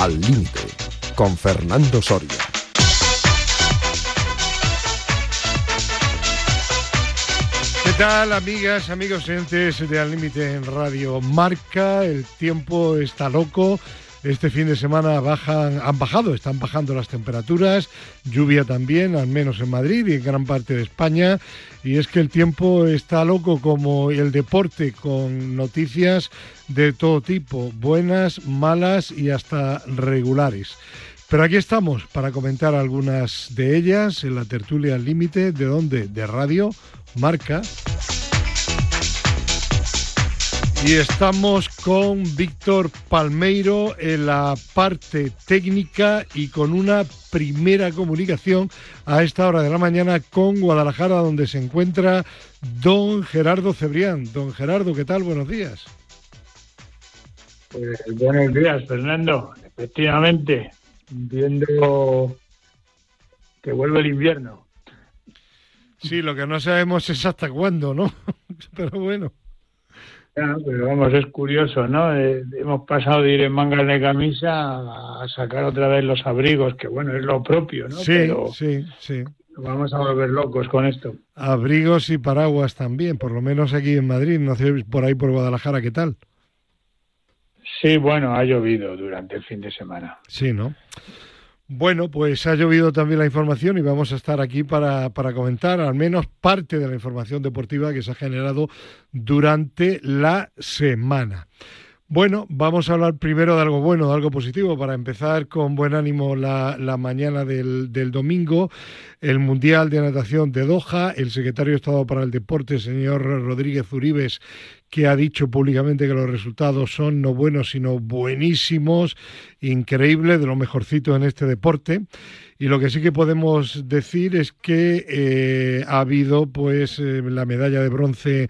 Al Límite, con Fernando Soria. ¿Qué tal, amigas, amigos oyentes de Al Límite en Radio Marca? El tiempo está loco. Este fin de semana bajan, han bajado, están bajando las temperaturas, lluvia también, al menos en Madrid y en gran parte de España. Y es que el tiempo está loco como el deporte, con noticias de todo tipo, buenas, malas y hasta regulares. Pero aquí estamos para comentar algunas de ellas en la tertulia límite, ¿de dónde? De Radio Marca. Y estamos con Víctor Palmeiro en la parte técnica y con una primera comunicación a esta hora de la mañana con Guadalajara, donde se encuentra don Gerardo Cebrián. Don Gerardo, ¿qué tal? Buenos días. Pues, buenos días, Fernando. Efectivamente, viendo que vuelve el invierno. Sí, lo que no sabemos es hasta cuándo, ¿no? Pero bueno pero vamos, es curioso, ¿no? Eh, hemos pasado de ir en mangas de camisa a sacar otra vez los abrigos, que bueno, es lo propio, ¿no? Sí, sí, sí. Vamos a volver locos con esto. Abrigos y paraguas también, por lo menos aquí en Madrid, no sé por ahí por Guadalajara, ¿qué tal? Sí, bueno, ha llovido durante el fin de semana. Sí, ¿no? Bueno, pues ha llovido también la información y vamos a estar aquí para, para, comentar al menos parte de la información deportiva que se ha generado durante la semana. Bueno, vamos a hablar primero de algo bueno, de algo positivo, para empezar con buen ánimo la, la mañana del, del, domingo. El Mundial de Natación de Doha, el secretario de Estado para el Deporte, señor Rodríguez Uribes, que ha dicho públicamente que los resultados son no buenos, sino buenísimos, increíble, de lo mejorcito en este deporte. Y lo que sí que podemos decir es que eh, ha habido pues eh, la medalla de bronce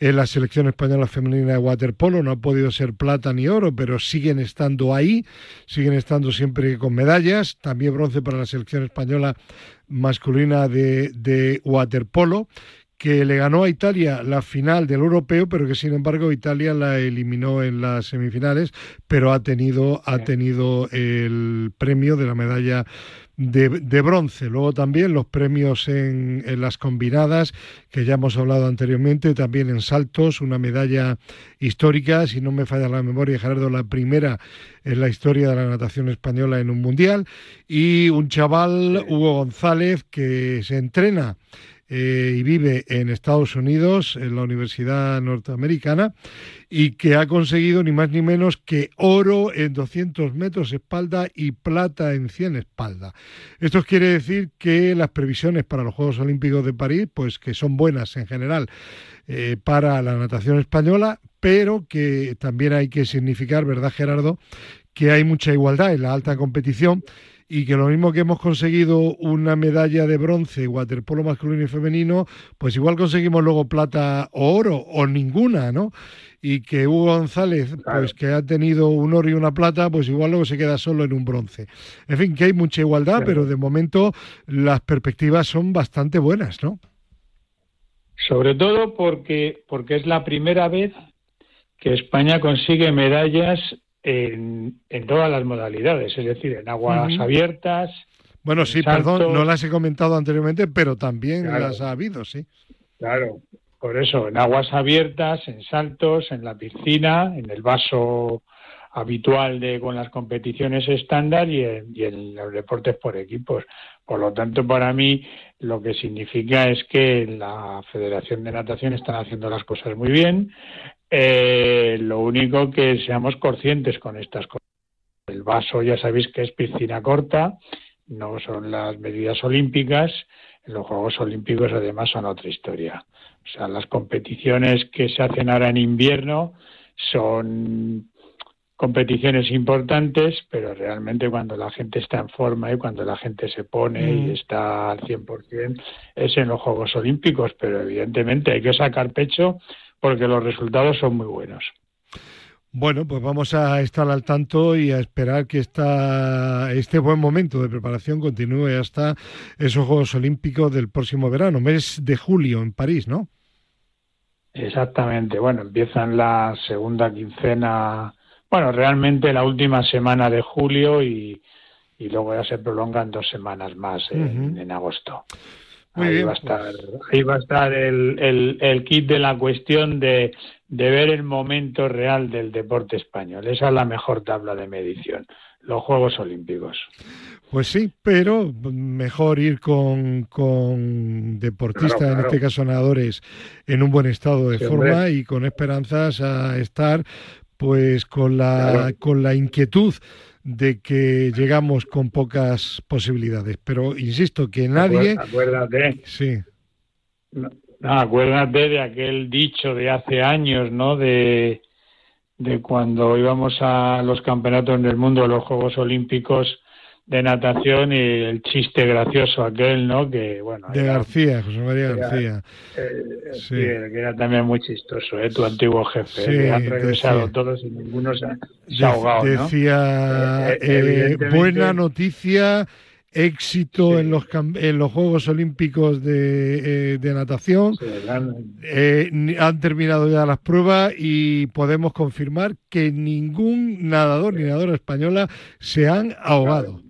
en la selección española femenina de waterpolo, no ha podido ser plata ni oro, pero siguen estando ahí, siguen estando siempre con medallas, también bronce para la selección española masculina de, de waterpolo que le ganó a Italia la final del europeo, pero que sin embargo Italia la eliminó en las semifinales, pero ha tenido, ha tenido el premio de la medalla de, bronce. Luego también los premios en, en, las combinadas, que ya hemos hablado anteriormente, también en saltos, una medalla histórica, si no me falla la memoria, Gerardo, la primera en la historia de la natación española en un mundial, y un chaval, Hugo González, que se entrena eh, y vive en Estados Unidos, en la Universidad Norteamericana, y que ha conseguido ni más ni menos que oro en 200 metros espalda y plata en 100 espalda. Esto quiere decir que las previsiones para los Juegos Olímpicos de París, pues que son buenas en general eh, para la natación española, pero que también hay que significar, ¿verdad Gerardo?, que hay mucha igualdad en la alta competición y que lo mismo que hemos conseguido una medalla de bronce, waterpolo masculino y femenino, pues igual conseguimos luego plata o oro o ninguna, ¿no? Y que Hugo González, pues que ha tenido un oro y una plata, pues igual luego se queda solo en un bronce. En fin, que hay mucha igualdad, pero de momento las perspectivas son bastante buenas, ¿no? Sobre todo porque, porque es la primera vez que España consigue medallas en, todas las modalidades, es decir, en aguas abiertas. Bueno, sí, perdón, no las he comentado anteriormente, pero también las ha habido, sí. Claro, por eso, en aguas abiertas, en saltos, en la piscina, en el vaso habitual de con las competiciones estándar y en, y en los deportes por equipos. Por lo tanto, para mí lo que significa es que la Federación de Natación están haciendo las cosas muy bien, eh, lo único que seamos conscientes con estas cosas. El vaso ya sabéis que es piscina corta, no son las medidas olímpicas. Los Juegos Olímpicos además son otra historia. O sea, las competiciones que se hacen ahora en invierno son competiciones importantes, pero realmente cuando la gente está en forma y cuando la gente se pone y mm. está al 100% es en los Juegos Olímpicos, pero evidentemente hay que sacar pecho porque los resultados son muy buenos. Bueno, pues vamos a estar al tanto y a esperar que esta, este buen momento de preparación continúe hasta esos Juegos Olímpicos del próximo verano, mes de julio en París, ¿no? Exactamente. Bueno, empiezan la segunda quincena bueno, realmente la última semana de julio y, y luego ya se prolongan dos semanas más en, agosto. Ahí, va a estar, ahí va a estar el, el, el kit de la cuestión de, de ver el momento real del deporte español. Esa es la mejor tabla de medición, los Juegos Olímpicos. Pues sí, pero mejor ir con, con deportistas, en este caso nadadores, en un buen estado de forma y con esperanzas a estar pues con la, con la inquietud de que llegamos con pocas posibilidades. Pero insisto que nadie... Acuérdate. Sí. No, acuérdate de aquel dicho de hace años, ¿no? De, de cuando íbamos a los campeonatos del mundo, a los Juegos Olímpicos, de natación y el chiste gracioso aquel, ¿no? Que bueno. De García, José María García. Eh, sí. que era también muy chistoso, ¿eh? Tu antiguo jefe. Sí, han regresado todos y ninguno se ha, ahogado. Decía, eh, eh, buena noticia. Éxito en, los, en los Juegos Olímpicos de, de natación. han terminado ya las pruebas y podemos confirmar que ningún nadador ni nadadora española se han ahogado.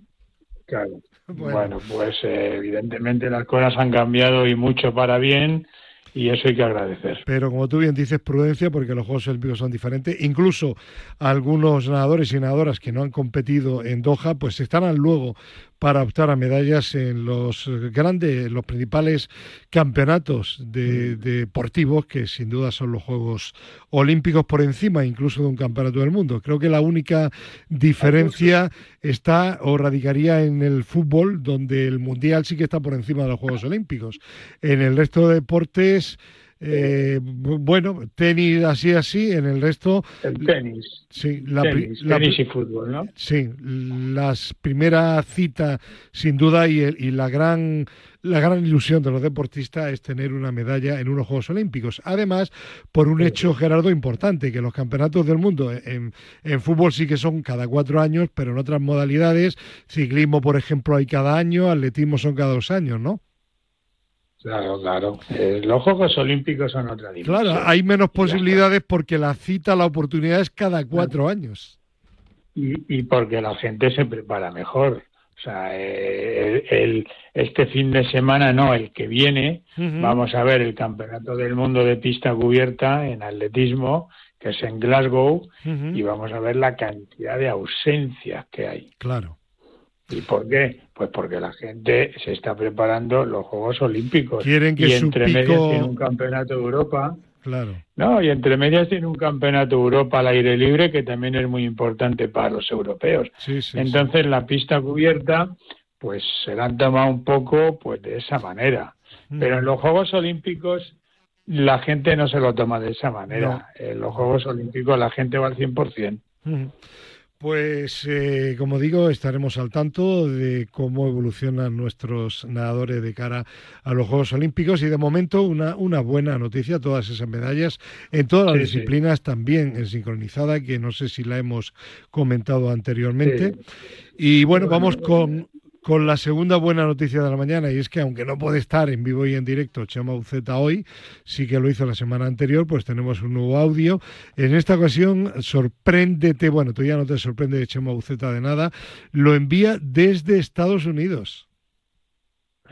Bueno, pues eh, evidentemente las cosas han cambiado y mucho para bien y eso hay que agradecer. Pero como tú bien dices, prudencia, porque los Juegos Olímpicos son diferentes. Incluso algunos nadadores y nadadoras que no han competido en Doha, pues estarán luego para optar a medallas en los grandes, los principales campeonatos de, deportivos, que sin duda son los Juegos Olímpicos por encima incluso de un campeonato del mundo. Creo que la única diferencia está o radicaría en el fútbol, donde el Mundial sí que está por encima de los Juegos Olímpicos. En el resto de deportes eh, bueno, tenis así, así, en el resto... El tenis. Sí, la, tenis, y fútbol, ¿no? Sí, las primera cita, sin duda, y, y la gran la gran ilusión de los deportistas es tener una medalla en unos Juegos Olímpicos. Además, por un hecho, Gerardo, importante, que los campeonatos del mundo en, en, fútbol sí que son cada cuatro años, pero en otras modalidades, ciclismo, por ejemplo, hay cada año, atletismo son cada dos años, ¿no? Claro, claro. Eh, los Juegos Olímpicos son otra dimensión. Claro, hay menos posibilidades porque la cita, la oportunidad es cada cuatro años. Y, y, porque la gente se prepara mejor. O sea, eh, el, este fin de semana, no, el que viene, vamos a ver el Campeonato del Mundo de Pista Cubierta en atletismo, que es en Glasgow, y vamos a ver la cantidad de ausencias que hay. Claro. ¿Y por qué? Pues porque la gente se está preparando los Juegos Olímpicos. Quieren que y entre medias tiene un campeonato de Europa. Claro. No, y entre medias tiene un campeonato de Europa al aire libre que también es muy importante para los europeos. Entonces la pista cubierta, pues se la han tomado un poco pues de esa manera. Mm. Pero en los Juegos Olímpicos la gente no se lo toma de esa manera. En los Juegos Olímpicos la gente va al 100%. Mm. Pues, eh, como digo, estaremos al tanto de cómo evolucionan nuestros nadadores de cara a los Juegos Olímpicos y de momento una, una buena noticia, todas esas medallas en todas las disciplinas, también en sincronizada, que no sé si la hemos comentado anteriormente. Y bueno, vamos con con la segunda buena noticia de la mañana y es que aunque no puede estar en vivo y en directo Chema Uceta hoy, sí que lo hizo la semana anterior, pues tenemos un nuevo audio. En esta ocasión, sorpréndete, bueno, tú ya no te sorprende de Chema Uceta de nada, lo envía desde Estados Unidos.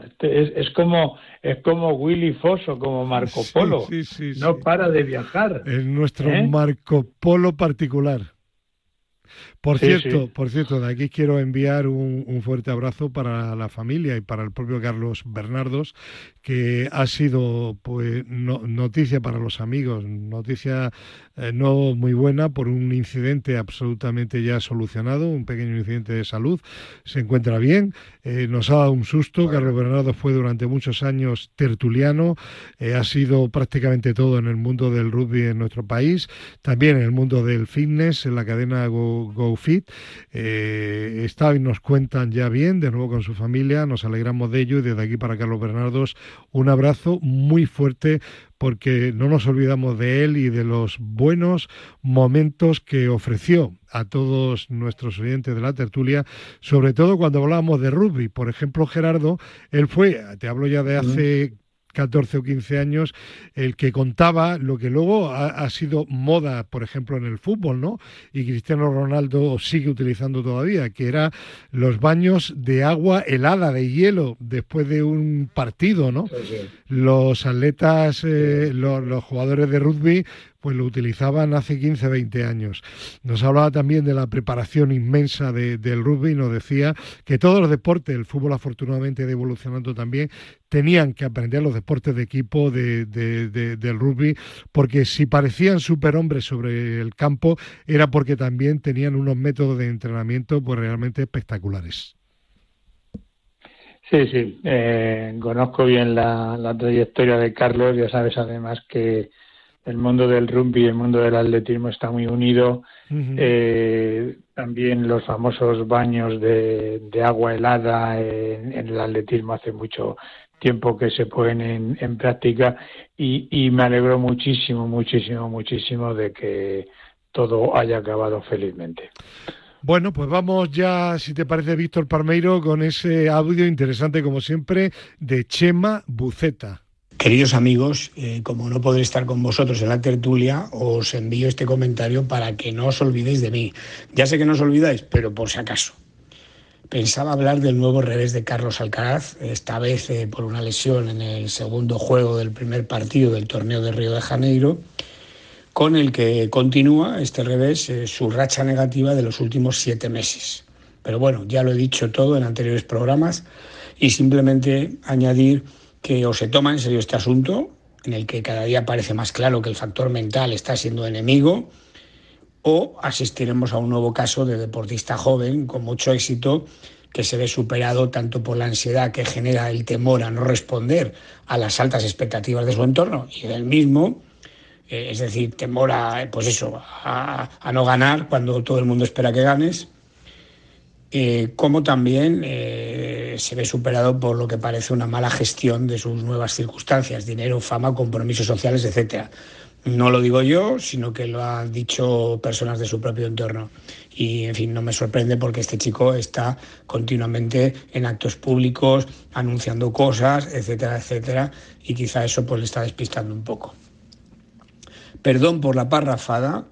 Este es, como es como Willy Foss o como Marco Polo. no para de viajar. Es nuestro ¿eh? Marco Polo particular. Por cierto, por cierto, de aquí quiero enviar un, fuerte abrazo para la familia y para el propio Carlos Bernardos, que ha sido pues noticia para los amigos, noticia eh, no muy buena por un incidente absolutamente ya solucionado, un pequeño incidente de salud. Se encuentra bien, eh, nos ha dado un susto. Carlos Bernardo fue durante muchos años tertuliano, eh, ha sido prácticamente todo en el mundo del rugby en nuestro país, también en el mundo del fitness, en la cadena Go Fit. Eh, está y nos cuentan ya bien, de nuevo con su familia, nos alegramos de ello y desde aquí para Carlos Bernardos un abrazo muy fuerte porque no nos olvidamos de él y de los buenos momentos que ofreció a todos nuestros oyentes de la tertulia, sobre todo cuando hablábamos de rugby. Por ejemplo, Gerardo, él fue, te hablo ya de hace 14 o 15 años, el que contaba lo que luego ha, sido moda, por ejemplo, en el fútbol, ¿no? Y Cristiano Ronaldo sigue utilizando todavía, que era los baños de agua helada, de hielo, después de un partido, ¿no? Los atletas, eh, los jugadores de rugby pues lo utilizaban hace 15, 20 años. Nos hablaba también de la preparación inmensa del rugby nos decía que todos los deportes, el fútbol afortunadamente ha evolucionando también, tenían que aprender los deportes de equipo de, del rugby, porque si parecían superhombres sobre el campo, era porque también tenían unos métodos de entrenamiento pues realmente espectaculares. Sí, sí, eh, conozco bien la trayectoria de Carlos, ya sabes además que el mundo del rugby y el mundo del atletismo está muy unido. eh, también los famosos baños de, agua helada en, el atletismo hace mucho tiempo que se ponen en, práctica y, y, me alegro muchísimo, muchísimo, muchísimo de que todo haya acabado felizmente. Bueno, pues vamos ya, si te parece, Víctor Parmeiro, con ese audio interesante, como siempre, de Chema Buceta. Queridos amigos, eh, como no podré estar con vosotros en la tertulia, os envío este comentario para que no os olvidéis de mí. Ya sé que no os olvidáis, pero por si acaso. Pensaba hablar del nuevo revés de Carlos Alcaraz, esta vez eh, por una lesión en el segundo juego del primer partido del torneo de Río de Janeiro, con el que continúa este revés eh, su racha negativa de los últimos siete meses. Pero bueno, ya lo he dicho todo en anteriores programas y simplemente añadir que o se toma en serio este asunto, en el que cada día parece más claro que el factor mental está siendo enemigo, o asistiremos a un nuevo caso de deportista joven con mucho éxito que se ve superado tanto por la ansiedad que genera el temor a no responder a las altas expectativas de su entorno y del mismo, eh, es decir, temor a, pues eso, a, no ganar cuando todo el mundo espera que ganes, eh, como también eh, se ve superado por lo que parece una mala gestión de sus nuevas circunstancias, dinero, fama, compromisos sociales, etc. No lo digo yo, sino que lo han dicho personas de su propio entorno. Y, en fin, no me sorprende porque este chico está continuamente en actos públicos, anunciando cosas, etcétera, etcétera, y quizá eso pues le está despistando un poco. Perdón por la parrafada,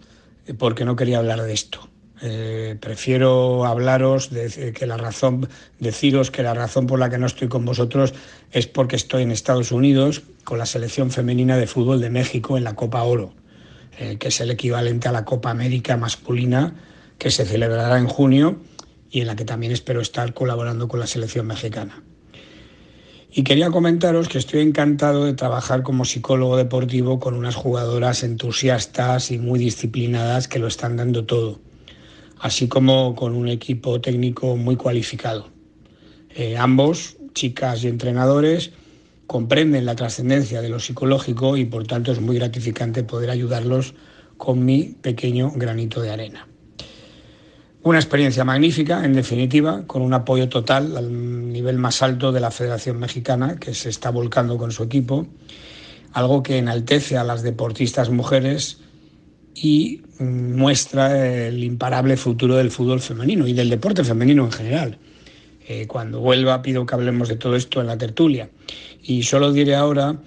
eh, porque no quería hablar de esto. Eh, prefiero hablaros de que la razón, deciros que la razón por la que no estoy con vosotros es porque estoy en Estados Unidos con la selección femenina de fútbol de México en la Copa Oro, eh, que es el equivalente a la Copa América masculina que se celebrará en junio y en la que también espero estar colaborando con la selección mexicana. Y quería comentaros que estoy encantado de trabajar como psicólogo deportivo con unas jugadoras entusiastas y muy disciplinadas que lo están dando todo así como con un equipo técnico muy cualificado. Eh, ambos, chicas y entrenadores, comprenden la trascendencia de lo psicológico y por tanto es muy gratificante poder ayudarlos con mi pequeño granito de arena. Una experiencia magnífica, en definitiva, con un apoyo total al nivel más alto de la Federación Mexicana, que se está volcando con su equipo, algo que enaltece a las deportistas mujeres y muestra el imparable futuro del fútbol femenino y del deporte femenino en general. Eh, cuando vuelva pido que hablemos de todo esto en la tertulia. Y solo diré ahora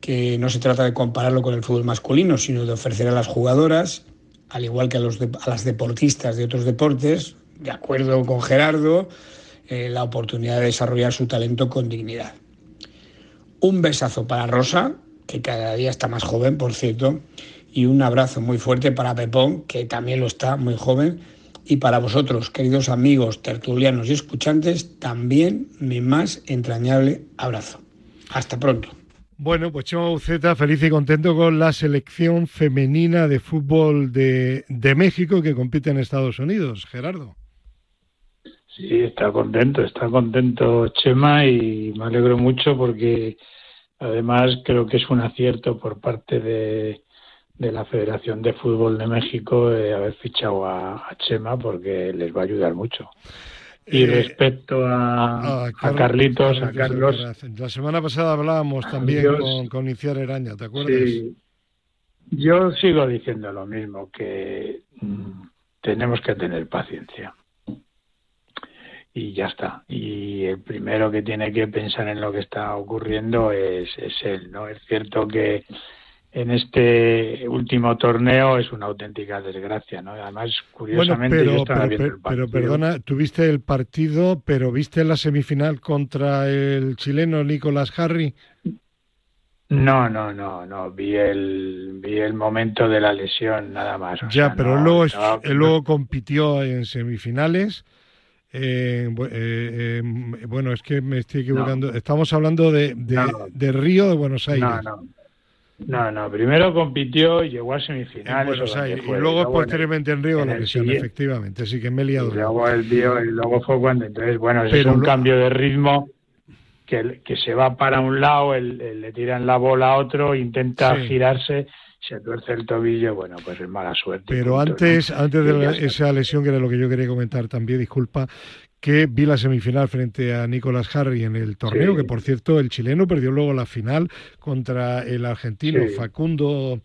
que no se trata de compararlo con el fútbol masculino, sino de ofrecer a las jugadoras, al igual que a, los las deportistas de otros deportes, de acuerdo con Gerardo, eh, la oportunidad de desarrollar su talento con dignidad. Un besazo para Rosa, que cada día está más joven, por cierto, y un abrazo muy fuerte para Pepón, que también lo está, muy joven, y para vosotros, queridos amigos, tertulianos y escuchantes, también mi más entrañable abrazo. Hasta pronto. Bueno, pues Chema Buceta, feliz y contento con la selección femenina de fútbol de, de México que compite en Estados Unidos. Gerardo. Sí, está contento, está contento Chema y me alegro mucho porque además creo que es un acierto por parte de, de la Federación de Fútbol de México de haber fichado a, Chema porque les va a ayudar mucho. Y eh, respecto a, Carlitos, a Carlos. La semana pasada hablábamos también con, con Iciar Eraña, ¿te acuerdas? Sí. Yo sigo diciendo lo mismo, que mm, tenemos que tener paciencia. y ya está. Y el primero que tiene que pensar en lo que está ocurriendo es, es él, ¿no? Es cierto que en este último torneo es una auténtica desgracia, ¿no? Además, curiosamente, pero, yo estaba pero, viendo el pero, partido. perdona, tuviste el partido, pero viste la semifinal contra el chileno Nicolás Harry. No, no, no, no. Vi el, vi el momento de la lesión nada más. O Ya, sea, pero no, luego, no, él luego compitió en semifinales. Eh, eh, eh, bueno, es que me estoy equivocando. Estamos hablando de, de, de Río de Buenos Aires. no, no. No, no, primero compitió y llegó a semifinales. Aires. Y fue, luego posteriormente en Río en la lesión, efectivamente. Sí que me he liado. Y luego el vio, y luego fue cuando entonces bueno Pero es un lo- cambio de ritmo que, que se va para un lado el, el- le tiran la bola a otro intenta Sí. girarse se tuerce el tobillo bueno pues es mala suerte Pero punto, ¿no? antes, antes de la- esa lesión, que era lo que yo quería comentar también, disculpa, que vi la semifinal frente a Nicolás Harry en el torneo, Sí. que por cierto el chileno perdió luego la final contra el argentino Sí. Facundo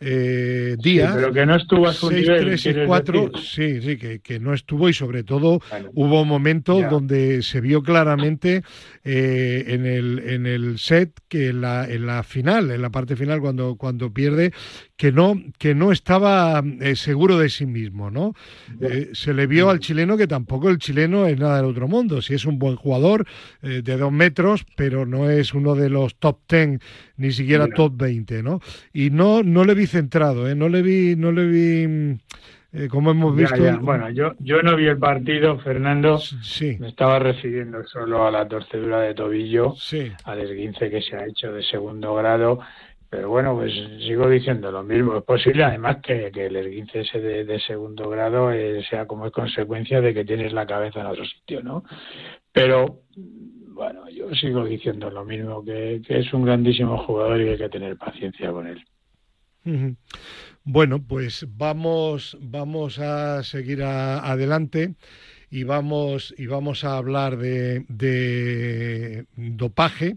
eh, Sí, Díaz. pero que no estuvo a su 6, nivel 3 y ¿quieres 4, decir? sí, sí, que, que no estuvo y sobre todo Bueno, hubo momentos Ya. donde se vio claramente eh, en, el, en el set que en la, en la final, en la parte final cuando, cuando pierde, que no, que no estaba eh, seguro de sí mismo, ¿no? Eh, se le vio al chileno que tampoco el chileno es nada del otro mundo, si es un buen jugador eh, de dos metros, pero no es uno de los top ten, ni siquiera top 20, ¿no? Y no, no le vi centrado, ¿eh? No le vi, no le vi, mm, eh, como hemos ya, visto... ya. bueno yo yo no vi el partido Fernando Sí, me estaba refiriendo solo a la torcedura de tobillo sí. al esguince que se ha hecho de segundo grado. Pero bueno, pues sigo diciendo lo mismo. Es posible, además, que, que el esguince ese de, segundo grado eh, sea como consecuencia de que tienes la cabeza en otro sitio, ¿no? Pero bueno, yo sigo diciendo lo mismo, que, que es un grandísimo jugador y hay que tener paciencia con él. Bueno, pues vamos, vamos a seguir a- adelante y vamos, y vamos a hablar de, de dopaje.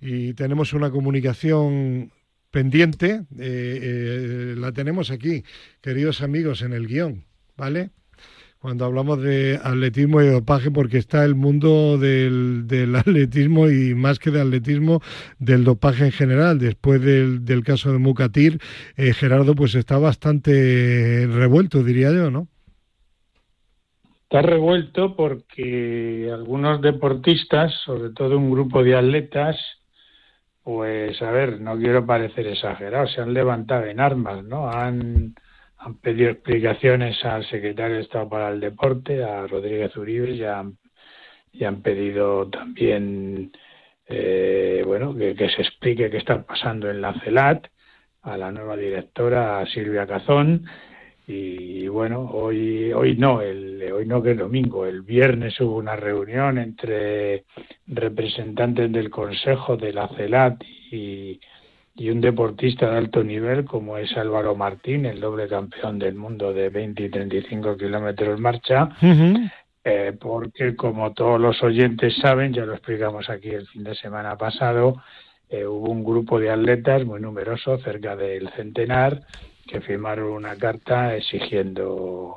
Y tenemos una comunicación pendiente, eh, eh, la tenemos aquí, queridos amigos, en el guion, ¿vale? Cuando hablamos de atletismo y dopaje, porque está el mundo del, del atletismo y más que de atletismo, del dopaje en general. Después del, del caso de Mucatir, eh, Gerardo pues está bastante revuelto, diría yo, ¿no? Está revuelto porque algunos deportistas, sobre todo un grupo de atletas, pues a ver, no quiero parecer exagerado, se han levantado en armas, ¿no? Han, han pedido explicaciones al secretario de Estado para el Deporte, a Rodríguez Uribe, y han, han pedido también, eh, bueno, que, que se explique qué está pasando en la CELAT, a la nueva directora, a Silvia Cazón, y bueno, hoy hoy no, el, hoy no que es domingo, el viernes hubo una reunión entre representantes del Consejo de la CELAT y, y un deportista de alto nivel como es Álvaro Martín, el doble campeón del mundo de 20 y 35 kilómetros marcha, eh, porque como todos los oyentes saben, ya lo explicamos aquí el fin de semana pasado, eh, hubo un grupo de atletas muy numeroso, cerca del centenar, que firmaron una carta exigiendo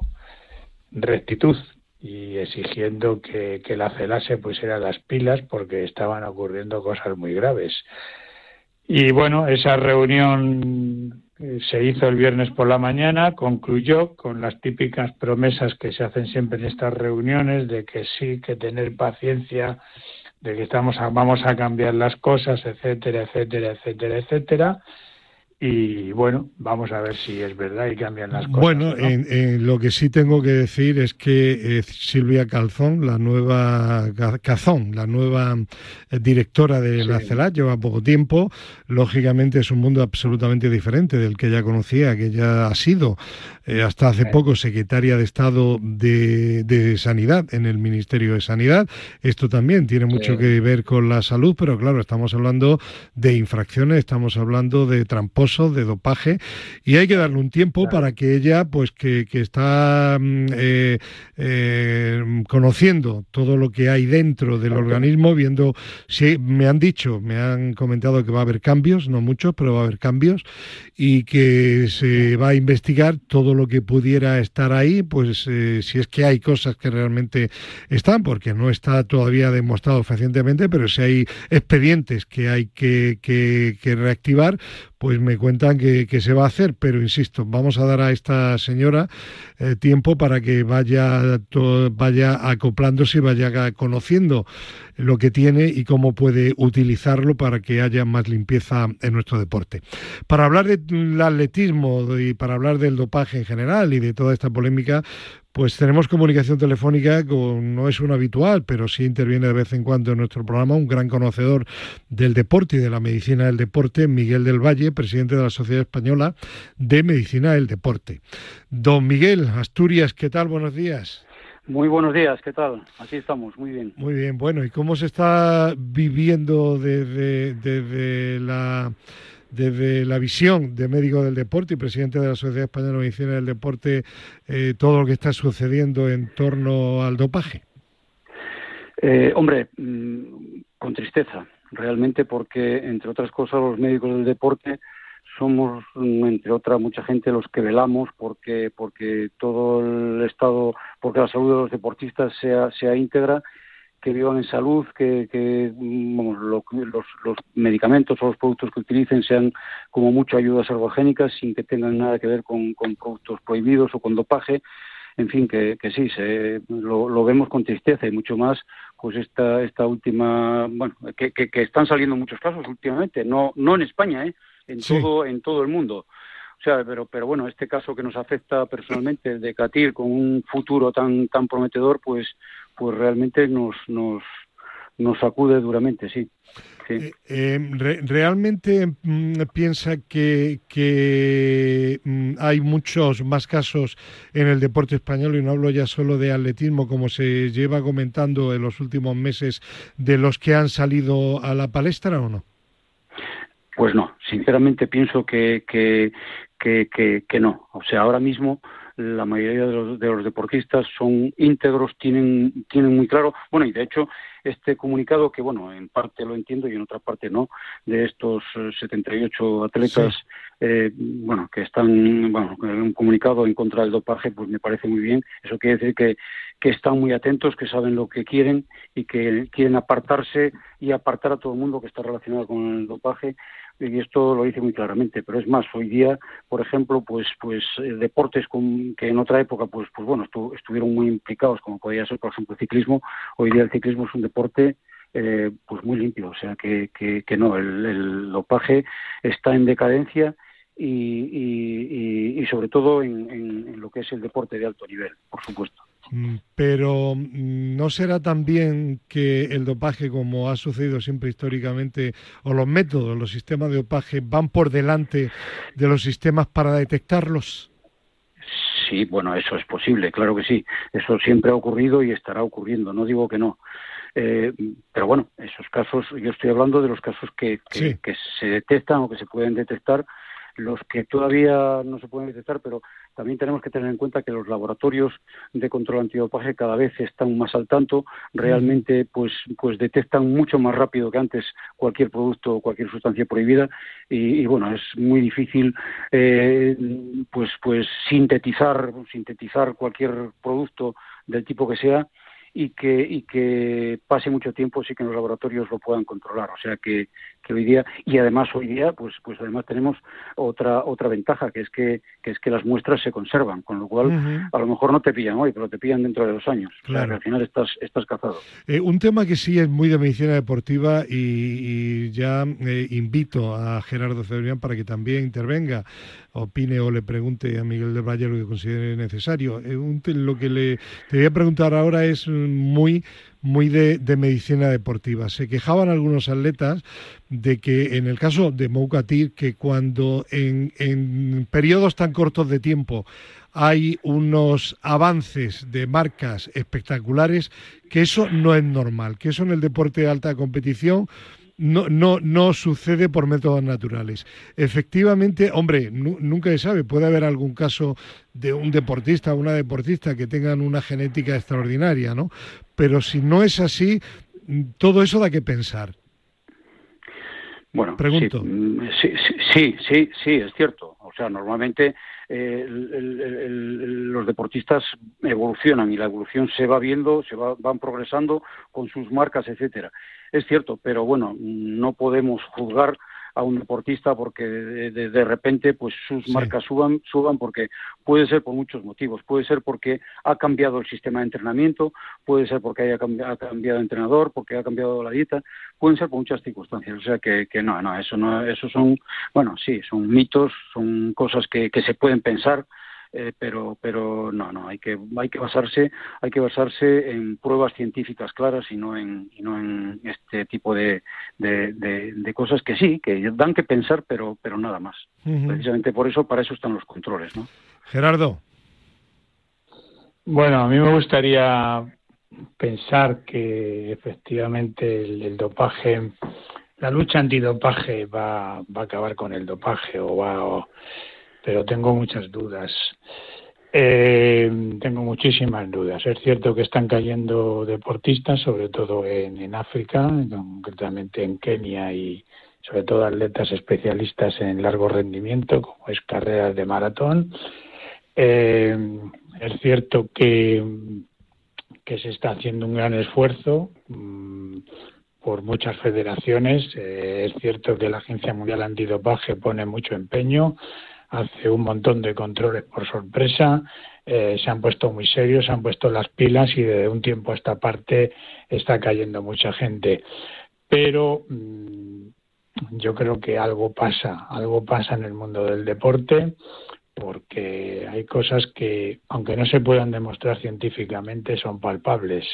rectitud y exigiendo que, que la CELA se pusiera las pilas porque estaban ocurriendo cosas muy graves. Y bueno, esa reunión eh, se hizo el viernes por la mañana, concluyó con las típicas promesas que se hacen siempre en estas reuniones de que sí, que tener paciencia, de que estamos a- vamos a cambiar las cosas, etcétera, etcétera, etcétera, etcétera. Y bueno, vamos a ver si es verdad y cambian las cosas. Bueno, no. en, en lo que sí tengo que decir es que eh, Silvia Calzón, la nueva Ca- Cazón, la nueva eh, directora de la Sí. CELAT, lleva poco tiempo. Lógicamente es un mundo absolutamente diferente del que ya conocía, que ya ha sido eh, hasta hace Sí. poco secretaria de Estado de, de Sanidad en el Ministerio de Sanidad. Esto también tiene mucho Sí. que ver con la salud, pero claro, estamos hablando de infracciones, estamos hablando de transporte acoso, de dopaje, y hay que darle un tiempo para que ella, pues que, que está mm, eh, eh, conociendo todo lo que hay dentro del organismo, viendo si me han dicho, me han comentado que va a haber cambios, no muchos, pero va a haber cambios, y que se va a investigar todo lo que pudiera estar ahí, pues eh, si es que hay cosas que realmente están, porque no está todavía demostrado fehacientemente, pero si hay expedientes que hay que, que, reactivar, pues me cuentan que, se va a hacer, pero insisto, vamos a dar a esta señora eh, tiempo para que vaya, vaya acoplándose y vaya conociendo lo que tiene y cómo puede utilizarlo para que haya más limpieza en nuestro deporte. Para hablar del atletismo y para hablar del dopaje en general y de toda esta polémica, pues tenemos comunicación telefónica, con, no es un habitual, pero sí interviene de vez en cuando en nuestro programa un gran conocedor del deporte y de la medicina del deporte, Miguel del Valle, presidente de la Sociedad Española de Medicina del Deporte. Don Miguel, Asturias, ¿qué tal? Buenos días. Muy buenos días, ¿qué tal? Así estamos, muy bien. Muy bien, bueno, ¿y cómo se está viviendo desde, la desde la visión de médico del deporte y presidente de la Sociedad Española de Medicina del Deporte eh, todo lo que está sucediendo en torno al dopaje? Eh, hombre, mm, con tristeza, realmente, porque entre otras cosas los médicos del deporte somos, entre otra mucha gente, los que velamos porque, porque todo el estado, porque la salud de los deportistas sea, sea íntegra, que vivan en salud, que, que los, los, medicamentos o los productos que utilicen sean como mucho ayudas ergogénicas sin que tengan nada que ver con, con productos prohibidos o con dopaje. En fin, que, que sí, se, lo, lo, vemos con tristeza y mucho más, pues esta, esta última, bueno, que, que, que están saliendo muchos casos últimamente, no, no en España, ¿eh? en todo en todo el mundo. O sea, pero pero bueno, este caso que nos afecta personalmente el de Catir con un futuro tan tan prometedor, pues pues realmente nos nos nos sacude duramente, sí. Eh, eh, ¿Realmente mm, piensa que, que mm, hay muchos más casos en el deporte español, y no hablo ya solo de atletismo, como se lleva comentando en los últimos meses, de los que han salido a la palestra o no? Pues no, sinceramente pienso que, que, que, que, no. O sea, ahora mismo la mayoría de los, de los deportistas son íntegros, tienen, tienen muy claro, bueno, y de hecho este comunicado, que bueno, en parte lo entiendo y en otra parte no, de estos 78 eh, atletas, eh, bueno, que están, bueno, un comunicado en contra del dopaje, pues me parece muy bien. Eso quiere decir que, que están muy atentos, que saben lo que quieren y que quieren apartarse y apartar a todo el mundo que está relacionado con el dopaje. Y esto lo dice muy claramente pero es más hoy día por ejemplo pues pues eh, deportes con, que en otra época pues pues bueno estuvieron muy implicados como podía ser por ejemplo el ciclismo. Hoy día el ciclismo es un deporte eh, pues muy limpio o sea que, que, no el, el dopaje está en decadencia y, y, sobre todo en, lo que es el deporte de alto nivel, por supuesto. Mm, pero mm, ¿no será también que el dopaje, como ha sucedido siempre históricamente, o los métodos, los sistemas de dopaje van por delante de los sistemas para detectarlos? Sí, bueno, eso es posible, claro que sí. Eso siempre ha ocurrido y estará ocurriendo, no digo que no. Eh, pero bueno, esos casos, yo estoy hablando de los casos que, que se detectan o que se pueden detectar los que todavía no se pueden detectar, pero también tenemos que tener en cuenta que los laboratorios de control antidopaje cada vez están más al tanto, realmente pues, pues detectan mucho más rápido que antes cualquier producto o cualquier sustancia prohibida y, bueno, es muy difícil eh, pues, pues sintetizar, sintetizar cualquier producto del tipo que sea y que, y que pase mucho tiempo sí que los laboratorios lo puedan controlar. O sea que, que hoy día, y además hoy día, pues, pues además tenemos otra, otra ventaja, que es que, que es que las muestras se conservan, con lo cual a lo mejor no te pillan hoy, pero te pillan dentro de dos años. Claro. al final estás, estás cazado. Eh, un tema que sí es muy de medicina deportiva y, ya eh, invito a Gerardo Cebrián para que también intervenga, opine o le pregunte a Miguel de Valle lo que considere necesario. Eh, lo que le te voy a preguntar ahora es muy muy de, medicina deportiva. Se quejaban algunos atletas de que en el caso de Moukatir, que cuando en, en periodos tan cortos de tiempo hay unos avances de marcas espectaculares, que eso no es normal, que eso en el deporte de alta competición no, no, no sucede por métodos naturales. Efectivamente, hombre, nunca se sabe, puede haber algún caso de un deportista o una deportista que tengan una genética extraordinaria, ¿no? Pero si no es así, todo eso da que pensar. Bueno, Pregunto. Mm, sí, sí, sí, sí, es cierto. O sea, normalmente eh, los deportistas evolucionan y la evolución se va viendo, se va, van progresando con sus marcas, etcétera. Es cierto, pero bueno, no podemos juzgar a un deportista porque de, repente pues sus marcas suban suban porque puede ser por muchos motivos. Puede ser porque ha cambiado el sistema de entrenamiento puede ser porque haya cambiado, ha cambiado de entrenador porque ha cambiado la dieta pueden ser por muchas circunstancias. O sea que, que no no eso no eso son bueno sí son mitos son cosas que, que se pueden pensar eh, pero pero no no hay que hay que basarse hay que basarse en pruebas científicas claras y no en y no en este tipo de, de, cosas que sí que dan que pensar pero pero nada más. Precisamente por eso para eso están los controles no Gerardo. Bueno a mí me gustaría pensar que efectivamente el, dopaje la lucha antidopaje va, va a acabar con el dopaje o va pero tengo muchas dudas. Eh, tengo muchísimas dudas. Es cierto que están cayendo deportistas, sobre todo en, África, concretamente en Kenia y sobre todo atletas especialistas en largo rendimiento, como es carreras de maratón. Eh, es cierto que, que se está haciendo un gran esfuerzo mm, por muchas federaciones. Eh, es cierto que la Agencia Mundial Antidopaje pone mucho empeño hace un montón de controles por sorpresa, eh, se han puesto muy serios, se han puesto las pilas y de un tiempo a esta parte está cayendo mucha gente. Pero mm, yo creo que algo pasa, algo pasa en el mundo del deporte porque hay cosas que, aunque no se puedan demostrar científicamente, son palpables.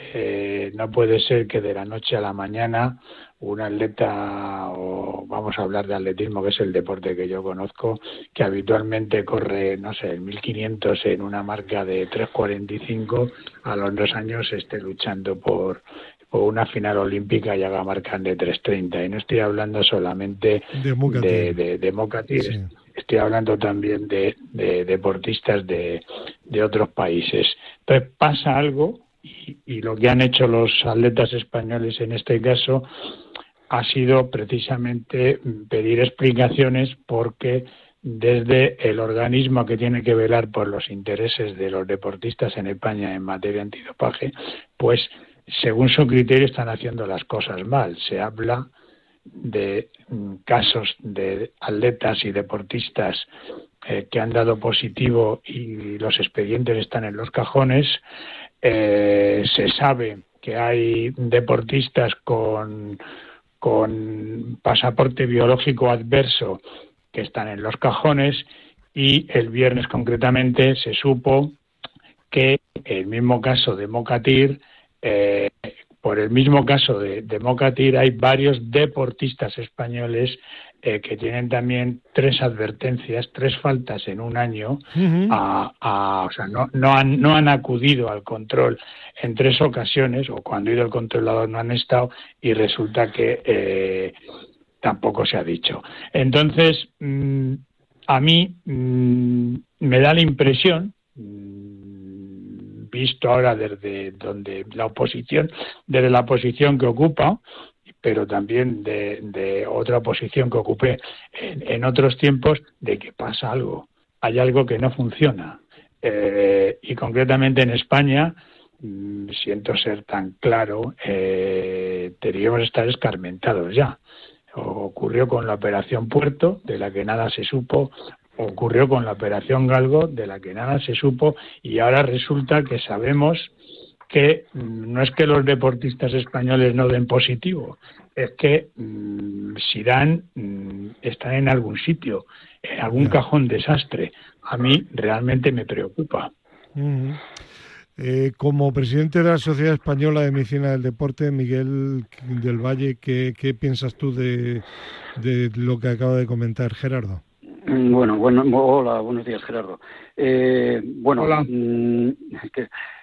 Eh, no puede ser que de la noche a la mañana un atleta, o vamos a hablar de atletismo, que es el deporte que yo conozco, que habitualmente corre, no sé, el 1500 en una marca de 3.45, a los dos años esté luchando por, una final olímpica y haga marcas de 3.30. Y no estoy hablando solamente de, de, Mocatir, estoy hablando también de, deportistas de, de otros países. Entonces pasa algo y, lo que han hecho los atletas españoles en este caso ha sido precisamente pedir explicaciones porque desde el organismo que tiene que velar por los intereses de los deportistas en España en materia antidopaje, pues según su criterio están haciendo las cosas mal. Se habla de mm, casos de atletas y deportistas eh, que han dado positivo y los expedientes están en los cajones. Eh, se sabe que hay deportistas con, con pasaporte biológico adverso que están en los cajones y el viernes concretamente se supo que el mismo caso de Mocatir, eh, por el mismo caso de, de, Mocatir hay varios deportistas españoles eh, que tienen también tres advertencias, tres faltas en un año, a, o sea, no, no, han, no han acudido al control en tres ocasiones, o cuando ha ido el controlador no han estado, y resulta que eh, tampoco se ha dicho. Entonces, mm, a mí mm, me da la impresión, mm, visto ahora desde donde la oposición, desde la posición que ocupa, pero también de, otra posición que ocupé en, otros tiempos, de que pasa algo, hay algo que no funciona. Eh, y concretamente en España, mm, siento ser tan claro, eh, deberíamos estar escarmentados ya. Ocurrió con la operación Puerto, de la que nada se supo, ocurrió con la operación Galgo, de la que nada se supo, y ahora resulta que sabemos que mm, no es que los deportistas españoles no den positivo, es que mm, si dan, mm, están en algún sitio, en algún cajón desastre. A mí realmente me preocupa. Eh, como presidente de la Sociedad Española de Medicina del Deporte, Miguel del Valle, ¿qué, piensas tú de, lo que acaba de comentar Gerardo? Bueno, bueno, hola, buenos días, Gerardo. Eh, bueno,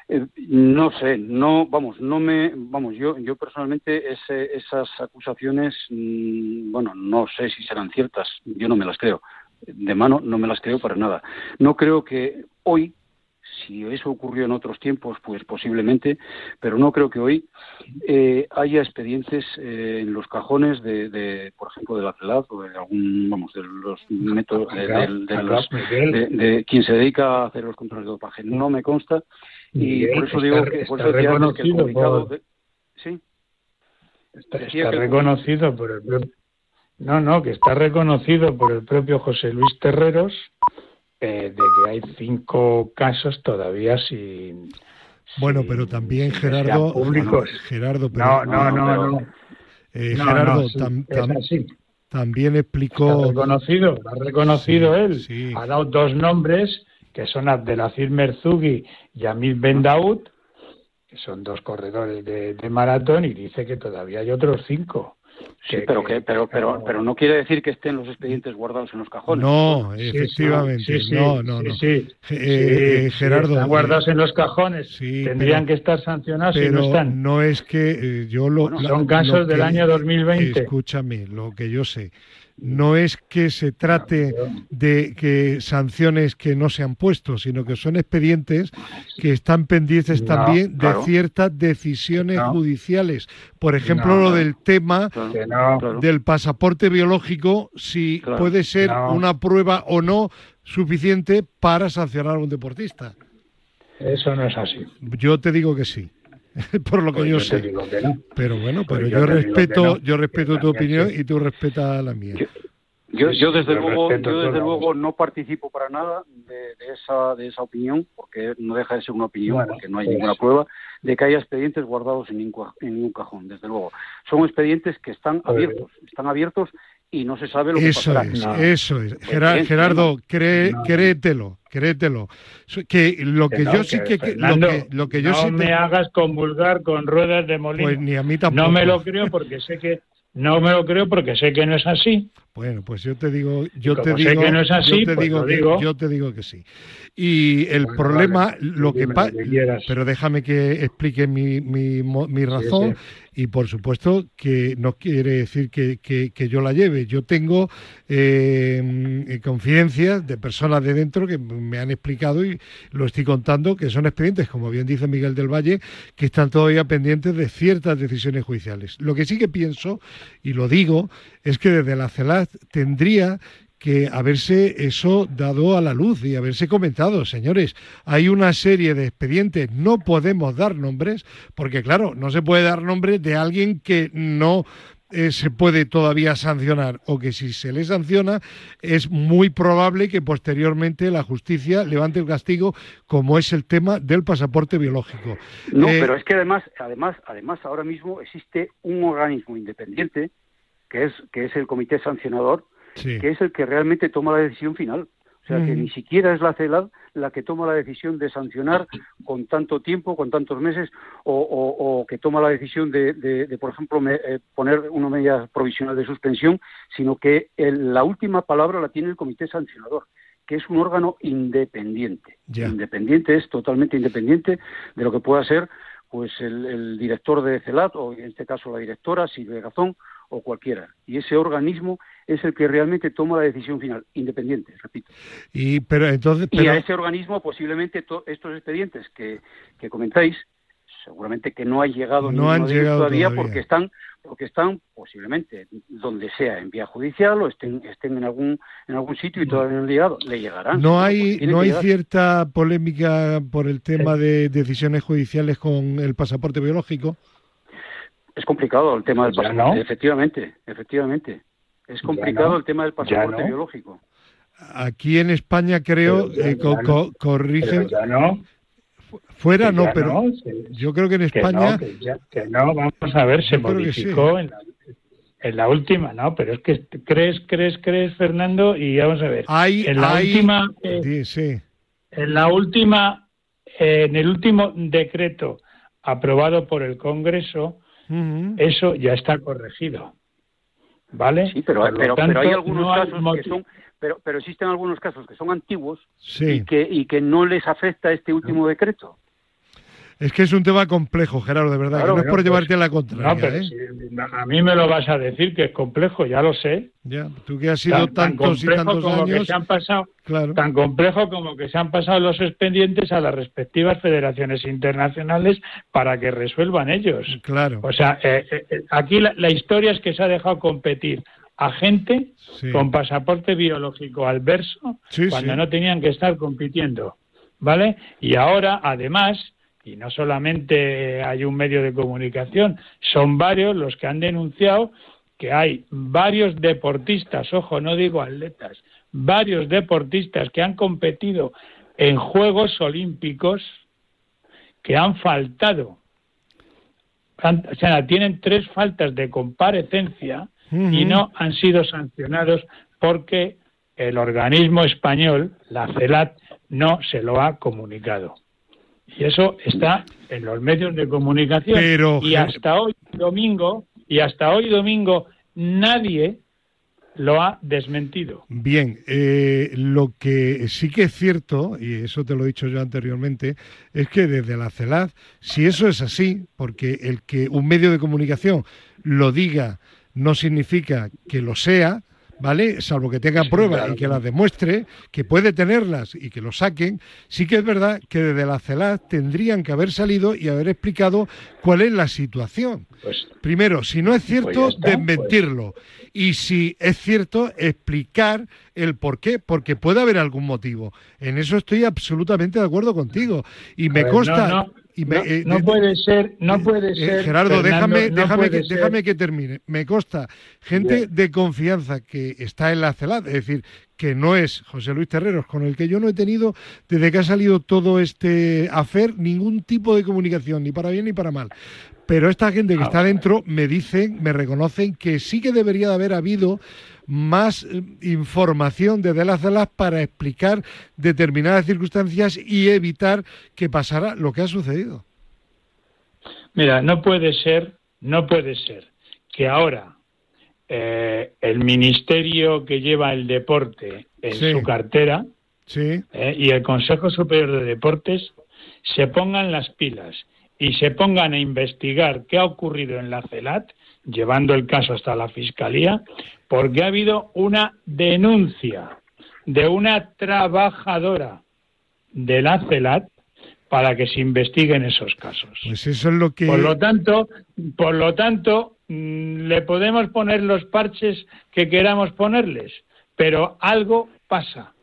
Eh, no sé, no, vamos, no me, vamos, yo, yo personalmente esas acusaciones, mm, bueno, no sé si serán ciertas, yo no me las creo, de mano no me las creo para nada. No creo que hoy, si eso ocurrió en otros tiempos, pues posiblemente, pero no creo que hoy eh, haya expedientes eh, en los cajones de, por ejemplo, de la CELAD o de algún, vamos, de los métodos de, de, quien se dedica a hacer los controles de dopaje. No me consta y por eso digo que, por eso que el comunicado sí está, reconocido por el no no que está reconocido por el propio José Luis Terreros eh, de que hay cinco casos todavía sin bueno pero también Gerardo Gerardo no no no, no, eh, Gerardo también explicó ha reconocido ha reconocido él ha dado dos nombres que son Abdelaziz Merzugi y Amir Ben Daoud, que son dos corredores de, maratón, y dice que todavía hay otros cinco. Sí, pero que, pero, pero, pero no quiere decir que estén los expedientes guardados en los cajones. No, efectivamente, no, no, no. Sí, eh, Gerardo, están guardados en los cajones. Tendrían que estar sancionados pero no están. No es que eh, yo lo. son casos del año 2020. Escúchame, lo que yo sé no es que se trate de que sanciones que no se han puesto, sino que son expedientes que están pendientes también de ciertas decisiones judiciales. Por ejemplo, lo del tema del pasaporte biológico, si puede ser una prueba o no suficiente para sancionar a un deportista. Eso no es así. Yo te digo que sí. por lo que pues yo, sé. Pero bueno, pues pero yo, respeto, yo respeto tu opinión y tú respetas la mía. Yo, yo, desde luego, yo desde luego no participo para nada de, esa de esa opinión, porque no deja de ser una opinión, porque no hay pues ninguna prueba de que haya expedientes guardados en ningún, en ningún cajón. Desde luego, son expedientes que están abiertos, están abiertos y no se sabe lo que eso pasará. Es, Eso es, Gerardo, cree, créetelo, créetelo. Que lo que, yo sí que, lo que, yo no me hagas convulgar con ruedas de molino. Pues ni a mí tampoco. No me lo creo porque sé que no me lo creo porque sé que no es así. Bueno, pues yo te digo, yo te digo, que no es así, yo te pues digo, que, yo te digo que sí. Y el problema, lo que pasa, pero déjame que explique mi, mi, mi razón y por supuesto que no quiere decir que, que, yo la lleve. Yo tengo eh, confidencias de personas de dentro que me han explicado y lo estoy contando que son expedientes, como bien dice Miguel del Valle, que están todavía pendientes de ciertas decisiones judiciales. Lo que sí que pienso, y lo digo, es que desde la CELAD tendría que haberse eso dado a la luz y haberse comentado, señores, hay una serie de expedientes, no podemos dar nombres, porque claro, no se puede dar nombre de alguien que no eh, se puede todavía sancionar o que si se le sanciona es muy probable que posteriormente la justicia levante el castigo como es el tema del pasaporte biológico. No, eh, pero es que además, además, además ahora mismo existe un organismo independiente que es que es el comité sancionador que es el que realmente toma la decisión final. O sea, que ni siquiera es la CELAD la que toma la decisión de sancionar con tanto tiempo, con tantos meses, o, que toma la decisión de, por ejemplo, eh, poner una medida provisional de suspensión, sino que la última palabra la tiene el comité sancionador que es un órgano independiente. Independiente es totalmente independiente de lo que pueda ser pues el, director de CELAD, o en este caso la directora, Silvia Gazón, o cualquiera. Y ese organismo es el que realmente toma la decisión final, independiente, repito. Y, pero entonces, y a ese organismo posiblemente estos expedientes que, que comentáis, seguramente que no han llegado no han llegado todavía, porque están porque están posiblemente donde sea en vía judicial o estén estén en algún en algún sitio y todavía no han llegado. Le llegarán. No hay no hay cierta polémica por el tema de decisiones judiciales con el pasaporte biológico es complicado el tema del pasaporte efectivamente efectivamente es complicado el tema del pasaporte biológico. Aquí en España creo, eh, corrigen. Fuera no, pero yo creo que en España. Que no, vamos a ver, se modificó en, la, última, ¿no? Pero es que crees, crees, crees, Fernando, y vamos a ver. Hay, en la última. Eh, sí, En la última, eh, en el último decreto aprobado por el Congreso, eso ya está corregido. ¿vale? Sí, pero, pero, hay algunos casos que son, pero, pero existen algunos casos que son antiguos y, que, y que no les afecta este último decreto. Es que es un tema complejo, Gerardo, de verdad, que no es por pues, llevarte a la. No, pero ¿eh? si a mí me lo vas a decir que es complejo, ya lo sé. Ya, tú que has sido tantos y tantos como años. Que se han pasado, claro. Tan complejo como que se han pasado los expedientes a las respectivas federaciones internacionales para que resuelvan ellos. Claro. O sea, eh, eh, aquí la, la, historia es que se ha dejado competir a gente Sí. con pasaporte biológico al verso Sí, cuando sí. no tenían que estar compitiendo. ¿Vale? Y ahora, además, y no solamente hay un medio de comunicación, son varios los que han denunciado que hay varios deportistas, ojo, no digo atletas, varios deportistas que han competido en Juegos Olímpicos que han faltado. Han- o sea, tienen tres faltas de comparecencia y no han sido sancionados porque el organismo español, la CELAT, no se lo ha comunicado. Y eso está en los medios de comunicación. Pero, y hasta hoy domingo, y hasta hoy domingo, nadie lo ha desmentido. Bien, eh, lo que sí que es cierto, y eso te lo he dicho yo anteriormente, es que desde la CELAD, si eso es así, porque el que un medio de comunicación lo diga no significa que lo sea, ¿vale? Salvo que tenga Sí, pruebas claro. y que las demuestre, que puede tenerlas y que lo saquen, sí que es verdad que desde la CELAD tendrían que haber salido y haber explicado cuál es la situación. Pues Primero, si no es cierto, Pues ya está, desmentirlo. Y si es cierto, explicar el por qué, porque puede haber algún motivo. En eso estoy absolutamente de acuerdo contigo. Y me consta... no, no, y me- no- eh, no de- puede ser, no eh, puede eh, ser. Gerardo, Fernando, déjame, no déjame, que, ser. déjame que termine. Me consta gente Bien. de confianza que está en la CELAD, es decir, que no es José Luis Terreros, con el que yo no he tenido, desde que ha salido todo este afer, ningún tipo de comunicación, ni para bien ni para mal. Pero esta gente que Ah, está dentro me dicen, me reconocen que sí que debería de haber habido más eh, información desde la CELAD para explicar determinadas circunstancias y evitar que pasara lo que ha sucedido. Mira, no puede ser, no puede ser que ahora eh, el ministerio que lleva el deporte en Sí. su cartera Sí, eh, y el Consejo Superior de Deportes se pongan las pilas y se pongan a investigar qué ha ocurrido en la CELAT, llevando el caso hasta la Fiscalía, porque ha habido una denuncia de una trabajadora de la CELAT para que se investiguen esos casos. pues eso es lo que... Por lo tanto, por lo tanto, mm, le podemos poner los parches que queramos ponerles, pero algo pasa.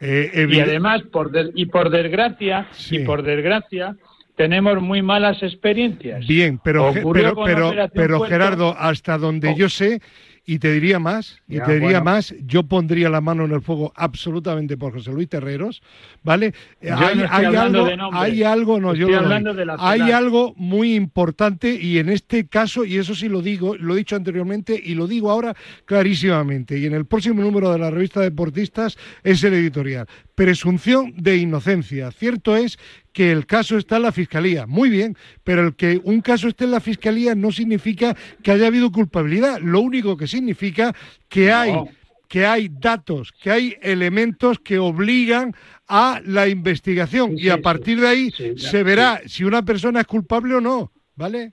eh, Y además, por y por desgracia, Sí. y por desgracia, tenemos muy malas experiencias. Bien, pero, Ocurrió pero, pero. Gerardo, hasta donde Oh. yo sé, y te diría más, y Ya, te diría bueno. más, yo pondría la mano en el fuego absolutamente por José Luis Terreros, ¿vale? Yo no estoy hablando algo, de hay algo, no, yo Estoy hablando de la hay algo muy importante y en este caso, y eso sí lo digo, lo he dicho anteriormente y lo digo ahora clarísimamente, y en el próximo número de la revista Deportistas es el editorial, presunción de inocencia. Cierto es que el caso está en la fiscalía, muy bien, pero el que un caso esté en la fiscalía no significa que haya habido culpabilidad, lo único que significa que hay que hay datos, que hay elementos que obligan a la investigación. Sí, y a partir de ahí Sí, se verá si una persona es culpable o no, ¿vale?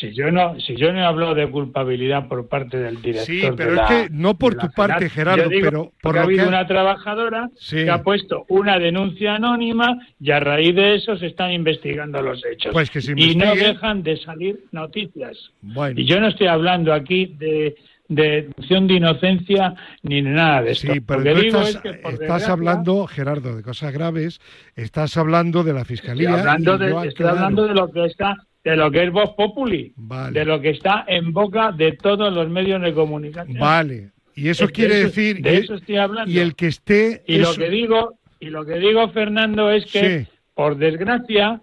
Si yo no, si yo no he hablado de culpabilidad por parte del director. Sí, de pero es la- que no por tu parte, Gerardo, digo pero por que ha lo habido que- una trabajadora Sí. que ha puesto una denuncia anónima y a raíz de eso se están investigando los hechos. Pues que se y no dejan de salir noticias. Bueno. Y yo no estoy hablando aquí de de presunción de inocencia ni de nada de esto. Sí, pero Lo que tú digo estás, es que, estás desgracia, hablando, Gerardo, de cosas graves, estás hablando de la Estoy fiscalía. hablando, de, estoy hablando de lo que está, de lo que es Voz Populi, Vale. de lo que está en boca de todos los medios de comunicación. Vale, y eso Es quiere eso- decir. de eso estoy hablando. Y el que esté. Y lo que digo, y lo que digo, Fernando, es que Sí. por desgracia,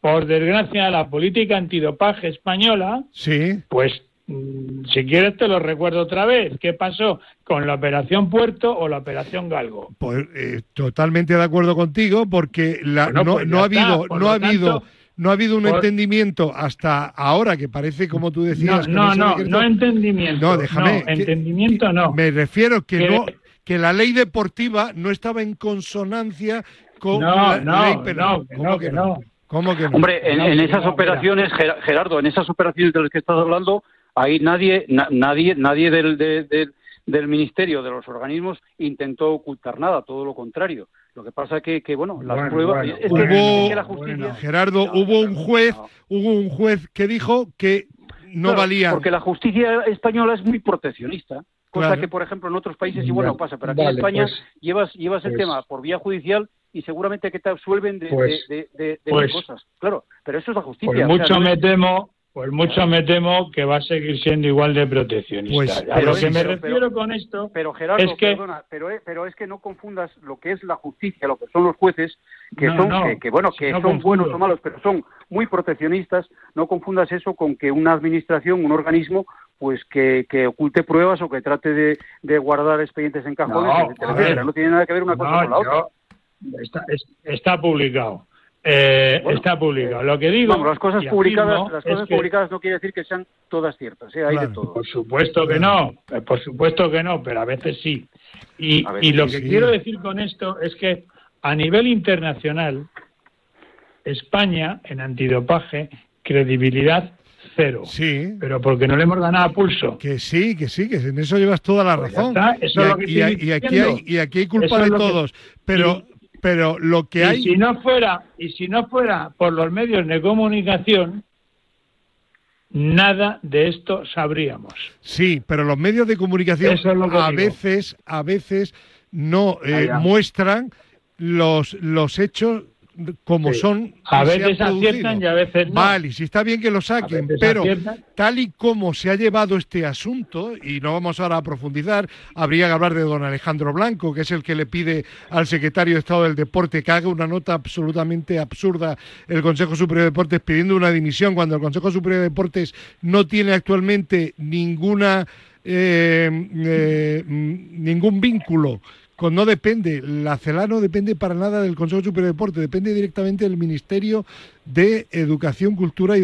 por desgracia, la política antidopaje española, Sí, pues mm, si quieres te lo recuerdo otra vez. ¿Qué pasó con la operación Puerto o la operación Galgo? pues eh, totalmente de acuerdo contigo, porque la- Bueno, no, pues no ha habido, por no ha habido, no ha habido un por- entendimiento hasta ahora que parece, como tú No, decías, no, no, no entendimiento. No, déjame. que- entendimiento no. Me refiero que Que- no, que la ley deportiva no estaba en consonancia con No, la no, ley penal. no, ¿Cómo no, que no. ¿Cómo que no? Hombre, en, esas operaciones, Gerardo, en esas operaciones de las que estás hablando, ahí nadie, nadie, nadie del, del ministerio, de los organismos, intentó ocultar nada, todo lo contrario. Lo que pasa que, que bueno, las pruebas... es, que, la justicia... Gerardo, hubo un juez, hubo un juez que dijo que no valía... Porque la justicia española es muy proteccionista. Cosa que, por ejemplo, en otros países igual no pasa, pero aquí en España pues, llevas, llevas el pues tema por vía judicial y seguramente que te absuelven de, pues, de, cosas. Claro, pero eso es la justicia. mucho me temo pues mucho me temo que va a seguir siendo igual de proteccionista. Pues, a lo que me refiero con esto pero Gerardo, es que perdona, pero, pero es que no confundas lo que es la justicia, lo que son los jueces, que son que, bueno, que son buenos o malos, pero son muy proteccionistas. No confundas eso con que una administración, un organismo, pues que, que oculte pruebas o que trate de, de guardar expedientes en cajones, no, No tiene nada que ver una cosa con la otra. Está, está publicado. Eh, está publicado. Lo que digo. las cosas publicadas, las cosas publicadas no quiere decir que sean todas ciertas. ¿eh? Hay de todo. Por supuesto que no, eh, por supuesto que no, pero a veces sí. Y, y lo que quiero decir con esto es que a nivel internacional, España en antidopaje, credibilidad cero. Sí. Pero porque no le hemos ganado a pulso. Que sí, que sí, que en eso llevas toda la pues razón. y, aquí hay, y, aquí hay, culpa de todos. Pero, pero lo que hay si no fuera y si no fuera por los medios de comunicación nada de esto sabríamos. Sí pero los medios de comunicación a veces a veces no eh, muestran los los hechos como son. A veces aciertan y a veces no. Vale, si está bien que lo saquen, pero tal y como se ha llevado este asunto, y no vamos ahora a profundizar, habría que hablar de don Alejandro Blanco, que es el que le pide al secretario de Estado del Deporte que haga una nota absolutamente absurda el Consejo Superior de Deportes pidiendo una dimisión cuando el Consejo Superior de Deportes no tiene actualmente ninguna. Eh, eh, ningún vínculo no depende, la CELA no depende para nada del Consejo Superior de Deporte, depende directamente del Ministerio de Educación, Cultura y,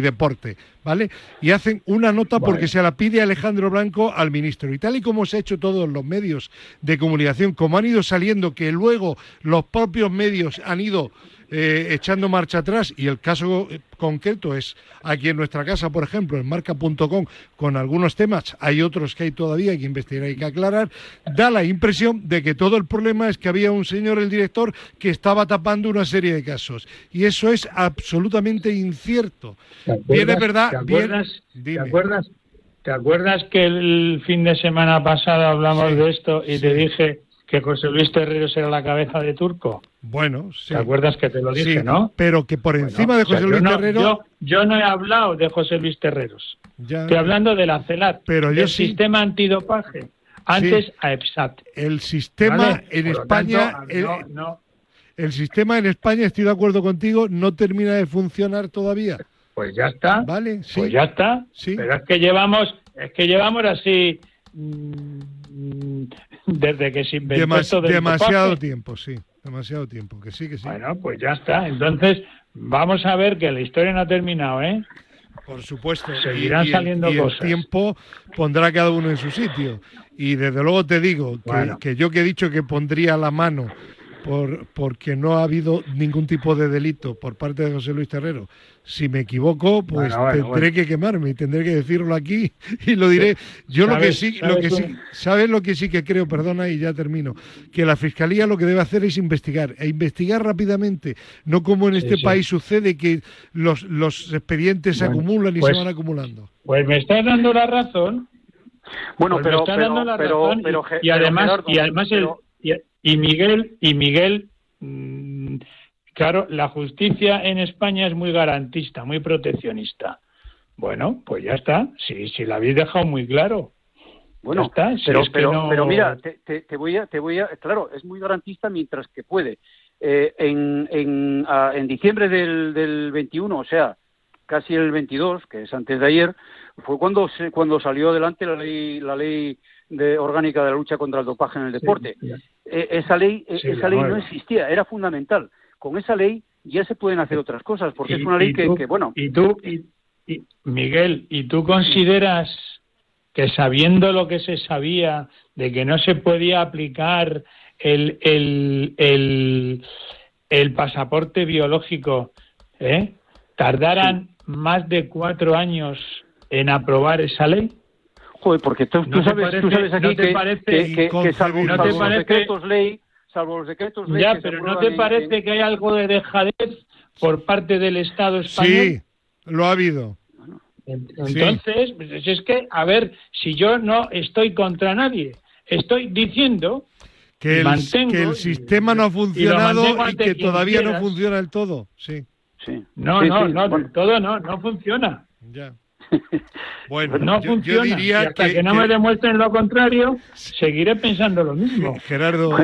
Deporte, ¿vale? Y hacen una nota porque se la pide Alejandro Blanco al ministro. Y tal y como se ha hecho todos los medios de comunicación, como han ido saliendo, que luego los propios medios han ido eh, echando marcha atrás y el caso eh, concreto es aquí en nuestra casa, por ejemplo, en marca.com, con algunos temas, hay otros que hay todavía que investigar y que aclarar, da la impresión de que todo el problema es que había un señor, el director, que estaba tapando una serie de casos. Y eso es absolutamente incierto. Bien, es verdad. ¿te acuerdas, ¿te acuerdas, ¿te acuerdas que el fin de semana pasado hablamos de esto y te dije que José Luis Terreros era la cabeza de Turco. Bueno, sí. ¿Te acuerdas que te lo dije, no? Pero que por encima de José Luis Terreros... Yo, no he hablado de José Luis Terreros. Estoy hablando de la CELAT, pero del sistema antidopaje. Antes a EPSAT. El sistema en España... el, sistema en España, estoy de acuerdo contigo, no termina de funcionar todavía. Pues ya está. Vale, sí. Pues ya está. Sí. Pero es que llevamos, es que llevamos así mm, desde que se inventó Demasiado tiempo, sí. Demasiado tiempo, que sí, que sí. Bueno, pues ya está. Entonces, vamos a ver que la historia no ha terminado, ¿eh? Por supuesto. Seguirán saliendo cosas. El tiempo pondrá cada uno en su sitio. Y desde luego te digo que, yo que he dicho que pondría la mano por, porque no ha habido ningún tipo de delito por parte de José Luis Terrero si me equivoco, pues tendré que quemarme y tendré que decirlo aquí y lo diré. Yo lo que sí, lo que sí, ¿sabes lo que sí que creo? Perdona y ya termino. Que la fiscalía lo que debe hacer es investigar e investigar rápidamente, no como en este país sucede que los, los expedientes se acumulan y se pues van acumulando. Pues me estás dando la razón. Bueno, pues pero, pero, pero, y, además y además el, y, Miguel y Miguel mm, Claro, la justicia en España es muy garantista, muy proteccionista. Bueno, pues ya está. Sí, sí, la habéis dejado muy claro. Bueno, está. pero, pero, mira, te, voy a, te voy a, claro, es muy garantista mientras que puede. Eh, en, en, en, diciembre del, del 21, o sea, casi el 22, que es antes de ayer, fue cuando se, cuando salió adelante la ley la ley de orgánica de la lucha contra el dopaje en el deporte. Eh, esa ley e, esa ley no existía, era fundamental con esa ley ya se pueden hacer otras cosas, porque es una ley que, bueno. Y tú, y, Miguel, ¿y tú consideras que sabiendo lo que se sabía de que no se podía aplicar el, el, el pasaporte biológico ¿eh? tardaran más de cuatro años en aprobar esa ley? Joder, porque tú, sabes, tú sabes aquí que, que, salvo, los decretos ley, salvo los decretos ley... Ya, pero ¿no te parece que hay algo de dejadez por parte del Estado español? Sí, lo ha habido. Entonces, pues es que, a ver, si yo no estoy contra nadie, estoy diciendo que el, que el sistema no ha funcionado y, que todavía no funciona del todo. Sí. sí. No, no, no, del todo no, no funciona. Ya. Bueno, no funciona. y hasta que, no me demuestren lo contrario, seguiré pensando lo mismo. Gerardo,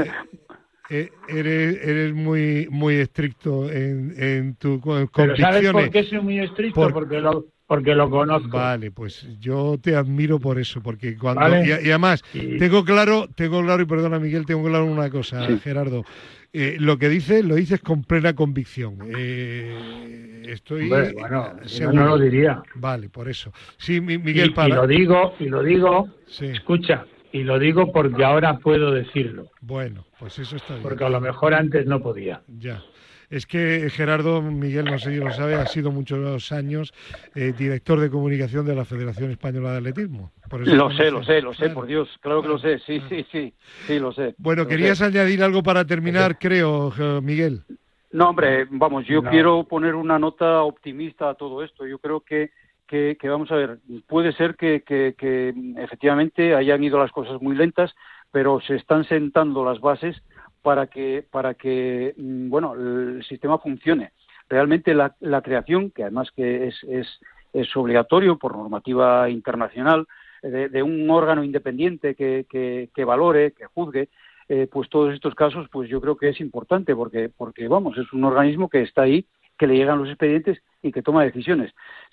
eh, eres, eres muy muy estricto en, en tu convicciones. ¿Sabes por qué soy muy estricto? Porque lo porque lo conozco. Vale, pues yo te admiro por eso, porque cuando y, además tengo claro, tengo claro y perdona Miguel, tengo claro una cosa, Gerardo, eh, lo que dices lo dices con plena convicción. Eh, estoy bueno, no lo diría. Vale, por eso. Sí, Miguel, y, y lo digo y lo digo. Escucha, y lo digo porque ahora puedo decirlo. Bueno, pues eso está bien. Porque a lo mejor antes no podía. Ya. Es que Gerardo Miguel, no sé si lo sabe, ha sido muchos años eh, director de comunicación de la Federación Española de Atletismo. lo sé, lo sé, lo sé, por Dios, claro que lo sé, sí, sí, sí, sí, lo sé. Bueno, querías añadir algo para terminar, creo, Miguel. No, hombre, vamos, yo quiero poner una nota optimista a todo esto. Yo creo que, que, vamos a ver, puede ser que, que, que efectivamente hayan ido las cosas muy lentas, pero se están sentando las bases para que, para que mm, bueno, el sistema funcione. Realmente la, la creación, que además que es, es, es obligatorio por normativa internacional, de, un órgano independiente que, que, valore, que juzgue, eh, pues todos estos casos, pues yo creo que es importante porque, porque, vamos, es un organismo que está ahí, que le llegan los expedientes y que toma decisiones.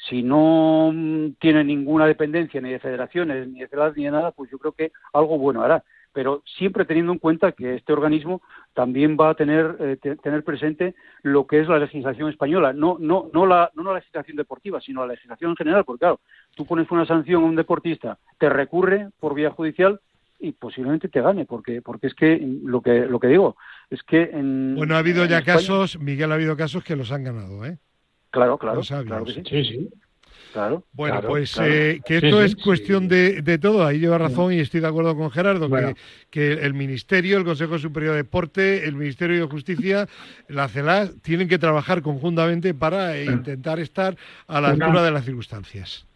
Si no mm, tiene ninguna dependencia ni de federaciones, ni de ni de nada, pues yo creo que algo bueno hará pero siempre teniendo en cuenta que este organismo también va a tener, eh, tener presente lo que es la legislación española, no, no, no, la, no la legislación deportiva, sino la legislación en general, porque claro, tú pones una sanción a un deportista, te recurre por vía judicial y posiblemente te gane, porque, porque es que lo que, lo que digo es que en, Bueno, ha habido ya casos, Miguel, ha habido casos que los han ganado, ¿eh? Claro, claro, claro que sí. sí, sí. Claro, bueno, pues eh, que esto es cuestión de, de, todo, ahí lleva razón y estoy de acuerdo con Gerardo, que, que, el Ministerio, el Consejo Superior de Deporte, el Ministerio de Justicia, la CELAS, tienen que trabajar conjuntamente para intentar estar a la altura de las circunstancias.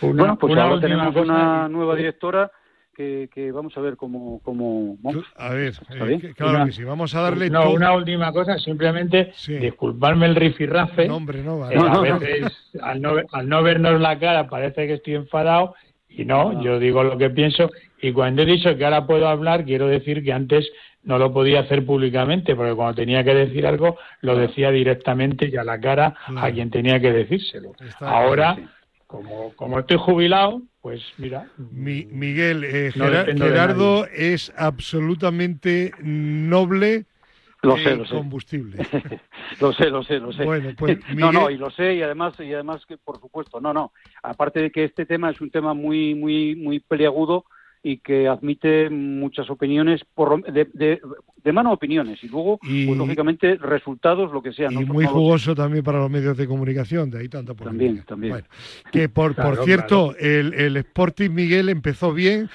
bueno, pues ahora tenemos una nueva directora que, vamos a ver cómo, cómo A ver, eh, claro que sí, vamos a darle... No, una última cosa, simplemente disculparme el rifirrafe. No, hombre, no, vale. a veces, al no, al no vernos la cara, parece que estoy enfadado y no, yo digo lo que pienso y cuando he dicho que ahora puedo hablar, quiero decir que antes no lo podía hacer públicamente, porque cuando tenía que decir algo, lo decía directamente y a la cara a quien tenía que decírselo. ahora como, como estoy jubilado, pues mira. Miguel, eh, Gerardo es absolutamente noble. Lo sé, lo sé. combustible. lo sé, lo sé, lo sé. Bueno, pues, No, no, y lo sé y además y además que por supuesto, no, no. Aparte de que este tema es un tema muy muy muy peliagudo y que admite muchas opiniones, por, de, de, mano opiniones, y luego, pues, lógicamente, resultados, lo que sea. Y muy jugoso también para los medios de comunicación, de ahí tanta polémica. También, también. que por, por cierto, el, el Sporting Miguel empezó bien,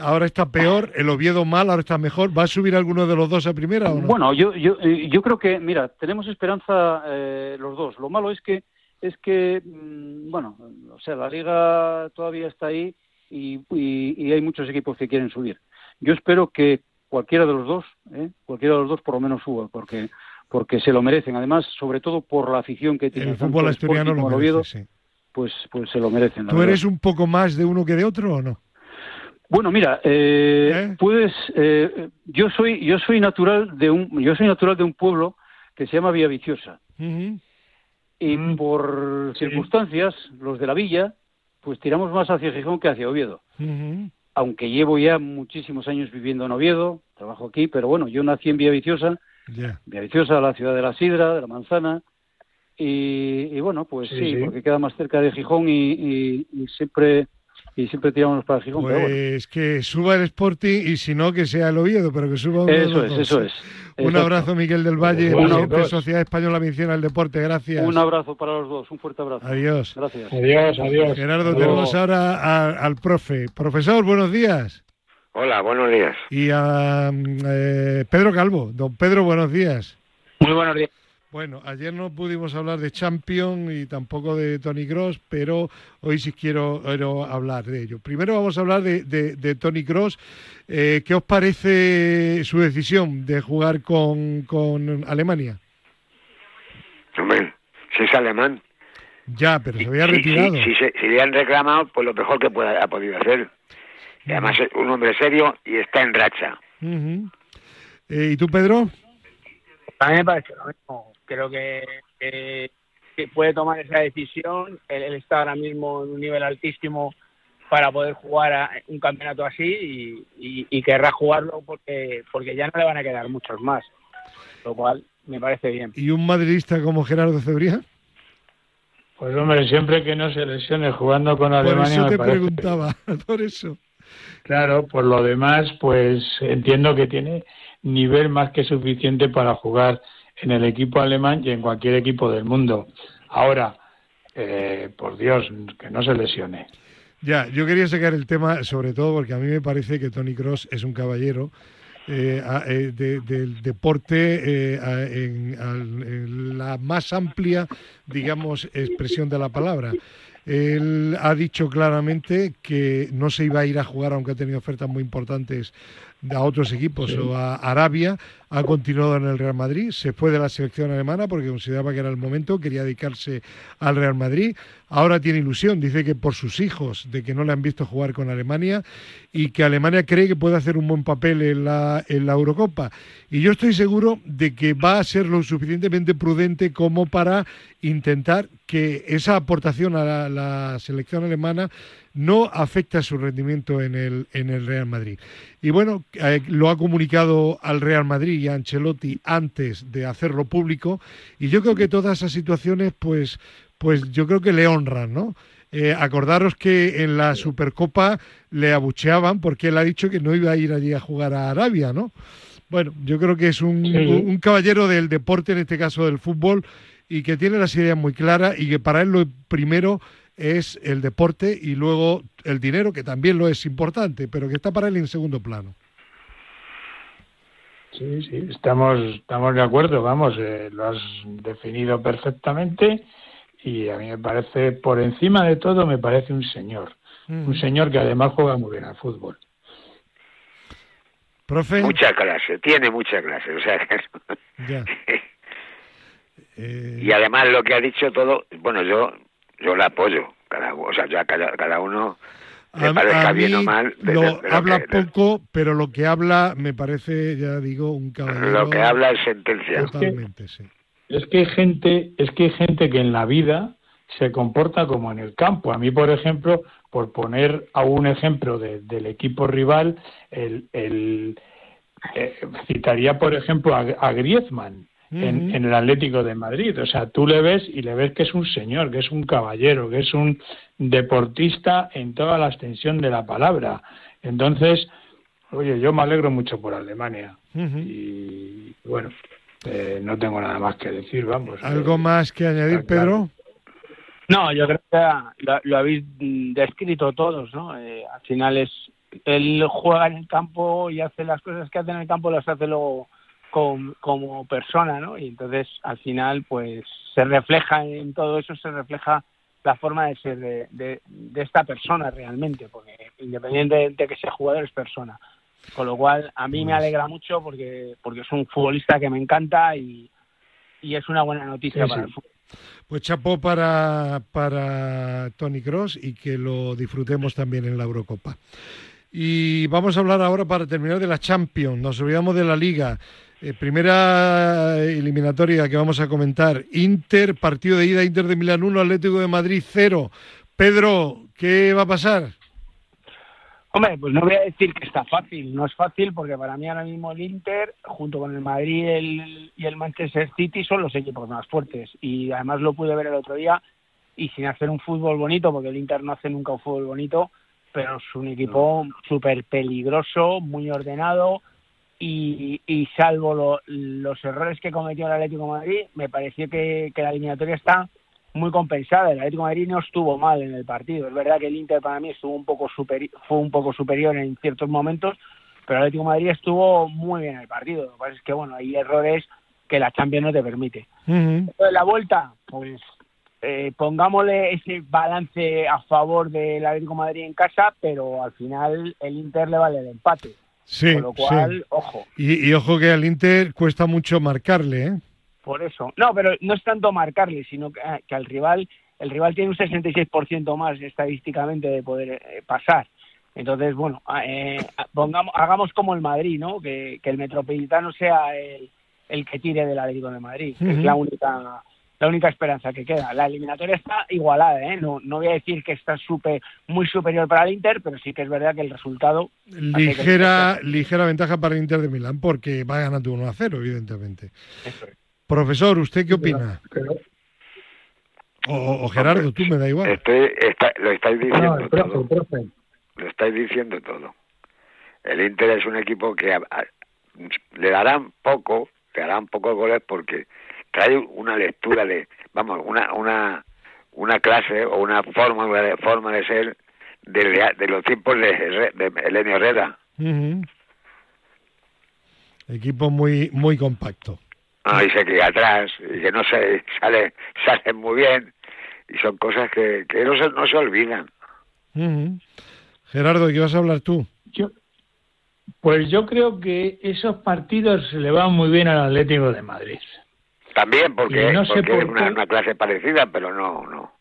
ahora está peor, el Oviedo mal, ahora está mejor. ¿Va a subir alguno de los dos a primera o no? Bueno, yo, yo, eh, yo creo que, mira, tenemos esperanza eh, los dos. Lo malo es que, es que, mm, bueno, o sea, la liga todavía está ahí y, hay muchos equipos que quieren subir. Yo espero que cualquiera de los dos, ¿eh? cualquiera de los dos por lo menos suba, porque porque se lo merecen. Además, sobre todo por la afición que tiene el fútbol asturiano lo merece, pues pues se lo merecen. ¿Tú eres un poco más de uno que de otro o no? Bueno, mira, eh, ¿Eh? puedes, eh, yo soy yo soy natural de un yo soy natural de un pueblo que se llama Villaviciosa y mm. por circunstancias los de la villa pues tiramos más hacia Gijón que hacia Oviedo. Aunque llevo ya muchísimos años viviendo en Oviedo, trabajo aquí, pero bueno, yo nací en Villaviciosa, yeah. Villaviciosa, la ciudad de la sidra, de la manzana, y, bueno, pues sí, porque queda más cerca de Gijón y, siempre y siempre tiramos para Gijón. Pues que suba el Sporting y si no, que sea el Oviedo, pero que suba uno Eso es, eso es. Un abrazo, Miguel del Valle, de Sociedad Española Menciona el Deporte. Gracias. Un abrazo para los dos, un fuerte abrazo. Adiós. Gracias. Adiós, adiós. Gerardo, tenemos ahora al profe. Profesor, buenos días. Hola, buenos días. Y a eh, Pedro Calvo. Don Pedro, buenos días. Muy buenos días. Bueno, ayer no pudimos hablar de Champion y tampoco de Tony Cross, pero hoy sí quiero, hablar de ello. Primero vamos a hablar de, Tony Cross. Eh, ¿Qué os parece su decisión de jugar con, Alemania? Hombre, si es alemán. Ya, pero se había retirado. Si, le han reclamado, pues lo mejor que pueda, ha podido hacer. Y además es un hombre serio y está en racha. Eh, ¿Y tú, Pedro? A mí me parece lo mismo creo que, puede tomar esa decisión. Él, está ahora mismo en un nivel altísimo para poder jugar a un campeonato así y, querrá jugarlo porque, porque ya no le van a quedar muchos más. Lo cual me parece bien. ¿Y un madridista como Gerardo Cebría? Pues hombre, siempre que no se lesione jugando con Alemania. Por eso te preguntaba, por eso. Claro, por lo demás, pues entiendo que tiene nivel más que suficiente para jugar en el equipo alemán y en cualquier equipo del mundo. Ahora, eh, por Dios, que no se lesione. Ya, yo quería sacar el tema sobre todo porque a mí me parece que Tony Cross es un caballero eh, eh, del deporte en, en, la más amplia, digamos, expresión de la palabra. Él ha dicho claramente que no se iba a ir a jugar, aunque ha tenido ofertas muy importantes a otros equipos o a Arabia, ha continuado en el Real Madrid, se fue de la selección alemana porque consideraba que era el momento, quería dedicarse al Real Madrid, ahora tiene ilusión, dice que por sus hijos, de que no le han visto jugar con Alemania y que Alemania cree que puede hacer un buen papel en la, en la Eurocopa. Y yo estoy seguro de que va a ser lo suficientemente prudente como para intentar que esa aportación a la, selección alemana no afecte a su rendimiento en el, en el Real Madrid. Y bueno, eh, lo ha comunicado al Real Madrid y a Ancelotti antes de hacerlo público y yo creo que todas esas situaciones pues, pues yo creo que le honran, ¿no? Eh, acordaros que en la Supercopa le abucheaban porque él ha dicho que no iba a ir allí a jugar a Arabia, ¿no? Bueno, yo creo que es un, un caballero del deporte, en este caso del fútbol, y que tiene las ideas muy claras y que para él lo primero es el deporte y luego el dinero, que también lo es importante, pero que está para él en segundo plano. Sí, sí, estamos, estamos de acuerdo, vamos, eh, lo has definido perfectamente y a mí me parece, por encima de todo, me parece un señor, un mm. señor que además juega muy bien al fútbol. Profe. Mucha clase, tiene mucha clase, o sea Ya. Eh, y además lo que ha dicho todo, bueno, yo yo la apoyo, cada, o sea, ya cada, uno me parezca bien o mal. lo habla poco, pero lo que habla me parece, ya digo, un caballero. Lo que habla es sentencia. Totalmente, sí. Es que hay gente, es que hay gente que en la vida se comporta como en el campo. A mí, por ejemplo, por poner a un ejemplo del equipo rival, el, el eh, citaría, por ejemplo, a, a Griezmann en, el Atlético de Madrid. O sea, tú le ves y le ves que es un señor, que es un caballero, que es un deportista en toda la extensión de la palabra. Entonces, oye, yo me alegro mucho por Alemania. Y bueno, eh, no tengo nada más que decir, vamos. ¿Algo eh, más que añadir, Pedro? No, yo creo que lo, habéis descrito todos, ¿no? Eh, al final es él juega en el campo y hace las cosas que hace en el campo, las hace luego como, persona, ¿no? Y entonces al final pues se refleja en todo eso, se refleja la forma de ser de, de, esta persona realmente, porque independientemente de que sea jugador es persona. Con lo cual a mí me pues alegra mucho porque, porque es un futbolista que me encanta y, y es una buena noticia para el fútbol. Pues chapó para, para Tony Cross y que lo disfrutemos también en la Eurocopa. Y vamos a hablar ahora para terminar de la Champions. Nos olvidamos de la Liga. Eh, primera eliminatoria que vamos a comentar. Inter, partido de ida, Inter de Milán 1, Atlético de Madrid 0. Pedro, ¿qué va a pasar? Hombre, pues no voy a decir que está fácil. No es fácil porque para mí ahora mismo el Inter, junto con el Madrid y el Manchester City, son los equipos más fuertes. Y además lo pude ver el otro día y sin hacer un fútbol bonito, porque el Inter no hace nunca un fútbol bonito, pero es un equipo súper peligroso, muy ordenado y, salvo los errores que cometió el Atlético de Madrid, me pareció que, la eliminatoria está muy compensada. El Atlético de Madrid no estuvo mal en el partido. Es verdad que el Inter para mí estuvo un poco fue un poco superior en ciertos momentos, pero el Atlético de Madrid estuvo muy bien en el partido. Lo que pasa es que bueno, hay errores que la Champions no te permite. La vuelta, pues eh, pongámosle ese balance a favor del Atlético de Madrid en casa, pero al final el Inter le vale el empate. Sí, Con lo cual, ojo. Y, ojo que al Inter cuesta mucho marcarle, ¿eh? Por eso. No, pero no es tanto marcarle, sino que, eh, al rival, el rival tiene un 66% más estadísticamente de poder eh, pasar. Entonces, bueno, eh, pongamos, hagamos como el Madrid, ¿no? Que, el Metropolitano sea el, el que tire del Atlético de Madrid, que es la única la única esperanza que queda. La eliminatoria está igualada, ¿eh? no, no voy a decir que está super, muy superior para el Inter, pero sí que es verdad que el resultado... Ligera, ligera ventaja para el Inter de Milán, porque va ganando 1 a 0, evidentemente. Profesor, ¿usted qué opina? O, Gerardo, tú me da igual. lo estáis diciendo todo. Lo estáis diciendo todo. El Inter es un equipo que le darán poco, le darán pocos goles porque trae una lectura de, vamos, una, una, una clase o una forma de, forma de ser de, de los tiempos de, de Elenio Herrera. Equipo muy muy compacto. Ah, y se queda atrás, y que no se sale, sale muy bien, y son cosas que, que no, se, no se olvidan. Gerardo, ¿qué vas a hablar tú? Yo, pues yo creo que esos partidos se le van muy bien al Atlético de Madrid. También, porque, no sé es una, clase parecida, pero no, no.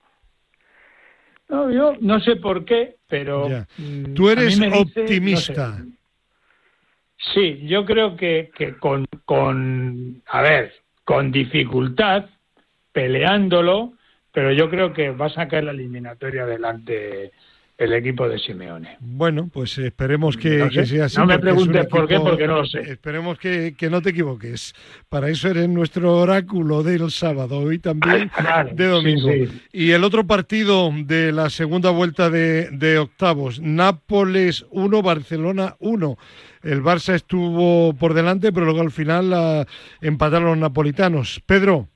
No, yo no sé por qué, pero... Mm, Tú eres optimista. Sí, yo creo que, que con, con, a ver, con dificultad, peleándolo, pero yo creo que va a sacar la eliminatoria adelante el equipo de Simeone. Bueno, pues esperemos que, sea así. No me preguntes por qué, porque no lo sé. Esperemos que, no te equivoques. Para eso eres nuestro oráculo del sábado y también de domingo. Y el otro partido de la segunda vuelta de, octavos, Nápoles 1, Barcelona 1. El Barça estuvo por delante, pero luego al final la, empataron los napolitanos. Pedro.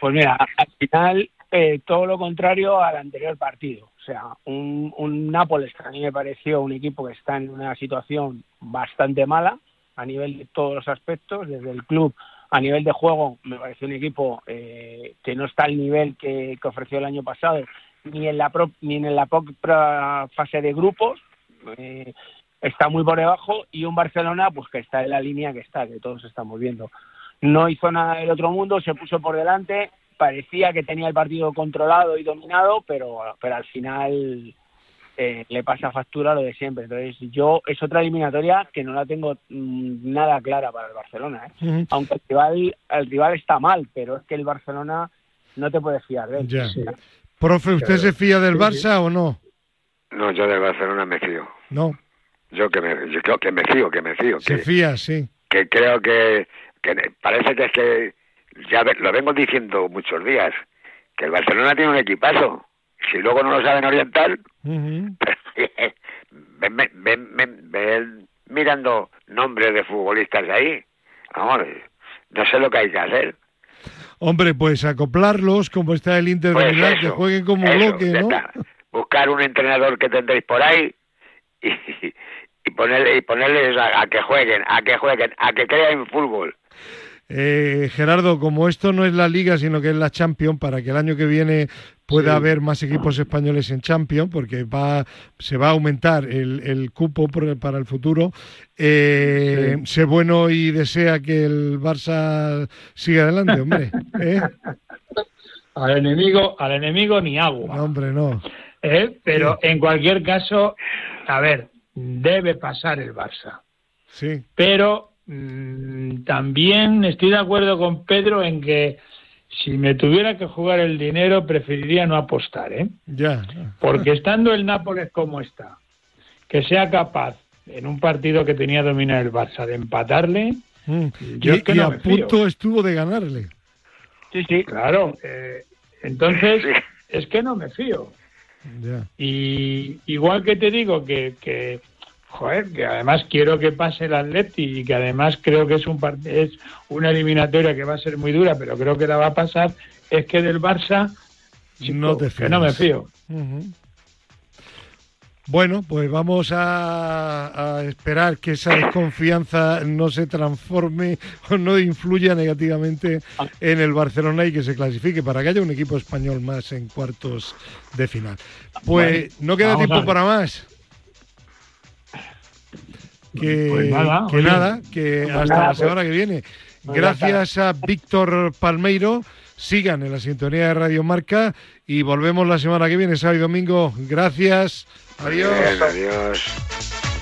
Pues mira, al final eh, todo lo contrario al anterior partido. O sea, un, un Nápoles que a mí me pareció un equipo que está en una situación bastante mala a nivel de todos los aspectos, desde el club a nivel de juego me pareció un equipo eh, que no está al nivel que, ofreció el año pasado ni en la ni en la propia fase de grupos eh, está muy por debajo y un Barcelona pues que está en la línea que está que todos estamos viendo. No hizo nada del otro mundo se puso por delante parecía que tenía el partido controlado y dominado, pero, pero al final eh, le pasa factura lo de siempre. Entonces, yo es otra eliminatoria que no la tengo mm, nada clara para el Barcelona. ¿eh? Aunque el rival, el rival está mal, pero es que el Barcelona no te puedes fiar de él. Profe, ¿usted se fía del Barça o no? No, yo del Barcelona me fío. No. Yo que me, yo creo que me fío, que me fío. Se fía, sí. Que creo que, que parece que es que ya lo vengo diciendo muchos días, que el Barcelona tiene un equipazo. Si luego no lo saben orientar, ven, mirando nombres de futbolistas ahí. Vamos, no sé lo que hay que hacer. Hombre, pues acoplarlos como está el Inter de pues Milán, que jueguen como bloque, ¿no? Buscar un entrenador que tendréis por ahí y, y ponerle, y ponerles a, que jueguen, a que jueguen, a que crean fútbol. Eh, Gerardo, como esto no es la Liga, sino que es la Champions, para que el año que viene pueda haber más equipos españoles en Champions, porque va, se va a aumentar el, cupo para el futuro. Eh, Sé bueno y desea que el Barça siga adelante, hombre. ¿eh? al enemigo, al enemigo ni agua. No, hombre, no. ¿Eh? Pero en cualquier caso, a ver, debe pasar el Barça. Sí. Pero también estoy de acuerdo con Pedro en que si me tuviera que jugar el dinero preferiría no apostar, ¿eh? Ya. Porque estando el Nápoles como está, que sea capaz en un partido que tenía dominar el Barça de empatarle, mm. yo y, que a punto estuvo de ganarle. Sí, sí, claro. Eh, entonces, es que no me fío. Y igual que te digo que, que, joder, que además quiero que pase el Atleti y que además creo que es un es una eliminatoria que va a ser muy dura, pero creo que la va a pasar, es que del Barça no te que no me fío. Bueno, pues vamos a, esperar que esa desconfianza no se transforme o no influya negativamente en el Barcelona y que se clasifique para que haya un equipo español más en cuartos de final. Pues no queda tiempo para más. Que, pues nada, que, nada, que pues hasta la semana que viene. Gracias a Víctor Palmeiro. Sigan en la sintonía de Radio Marca y volvemos la semana que viene, sábado y domingo. Gracias. Adiós. adiós.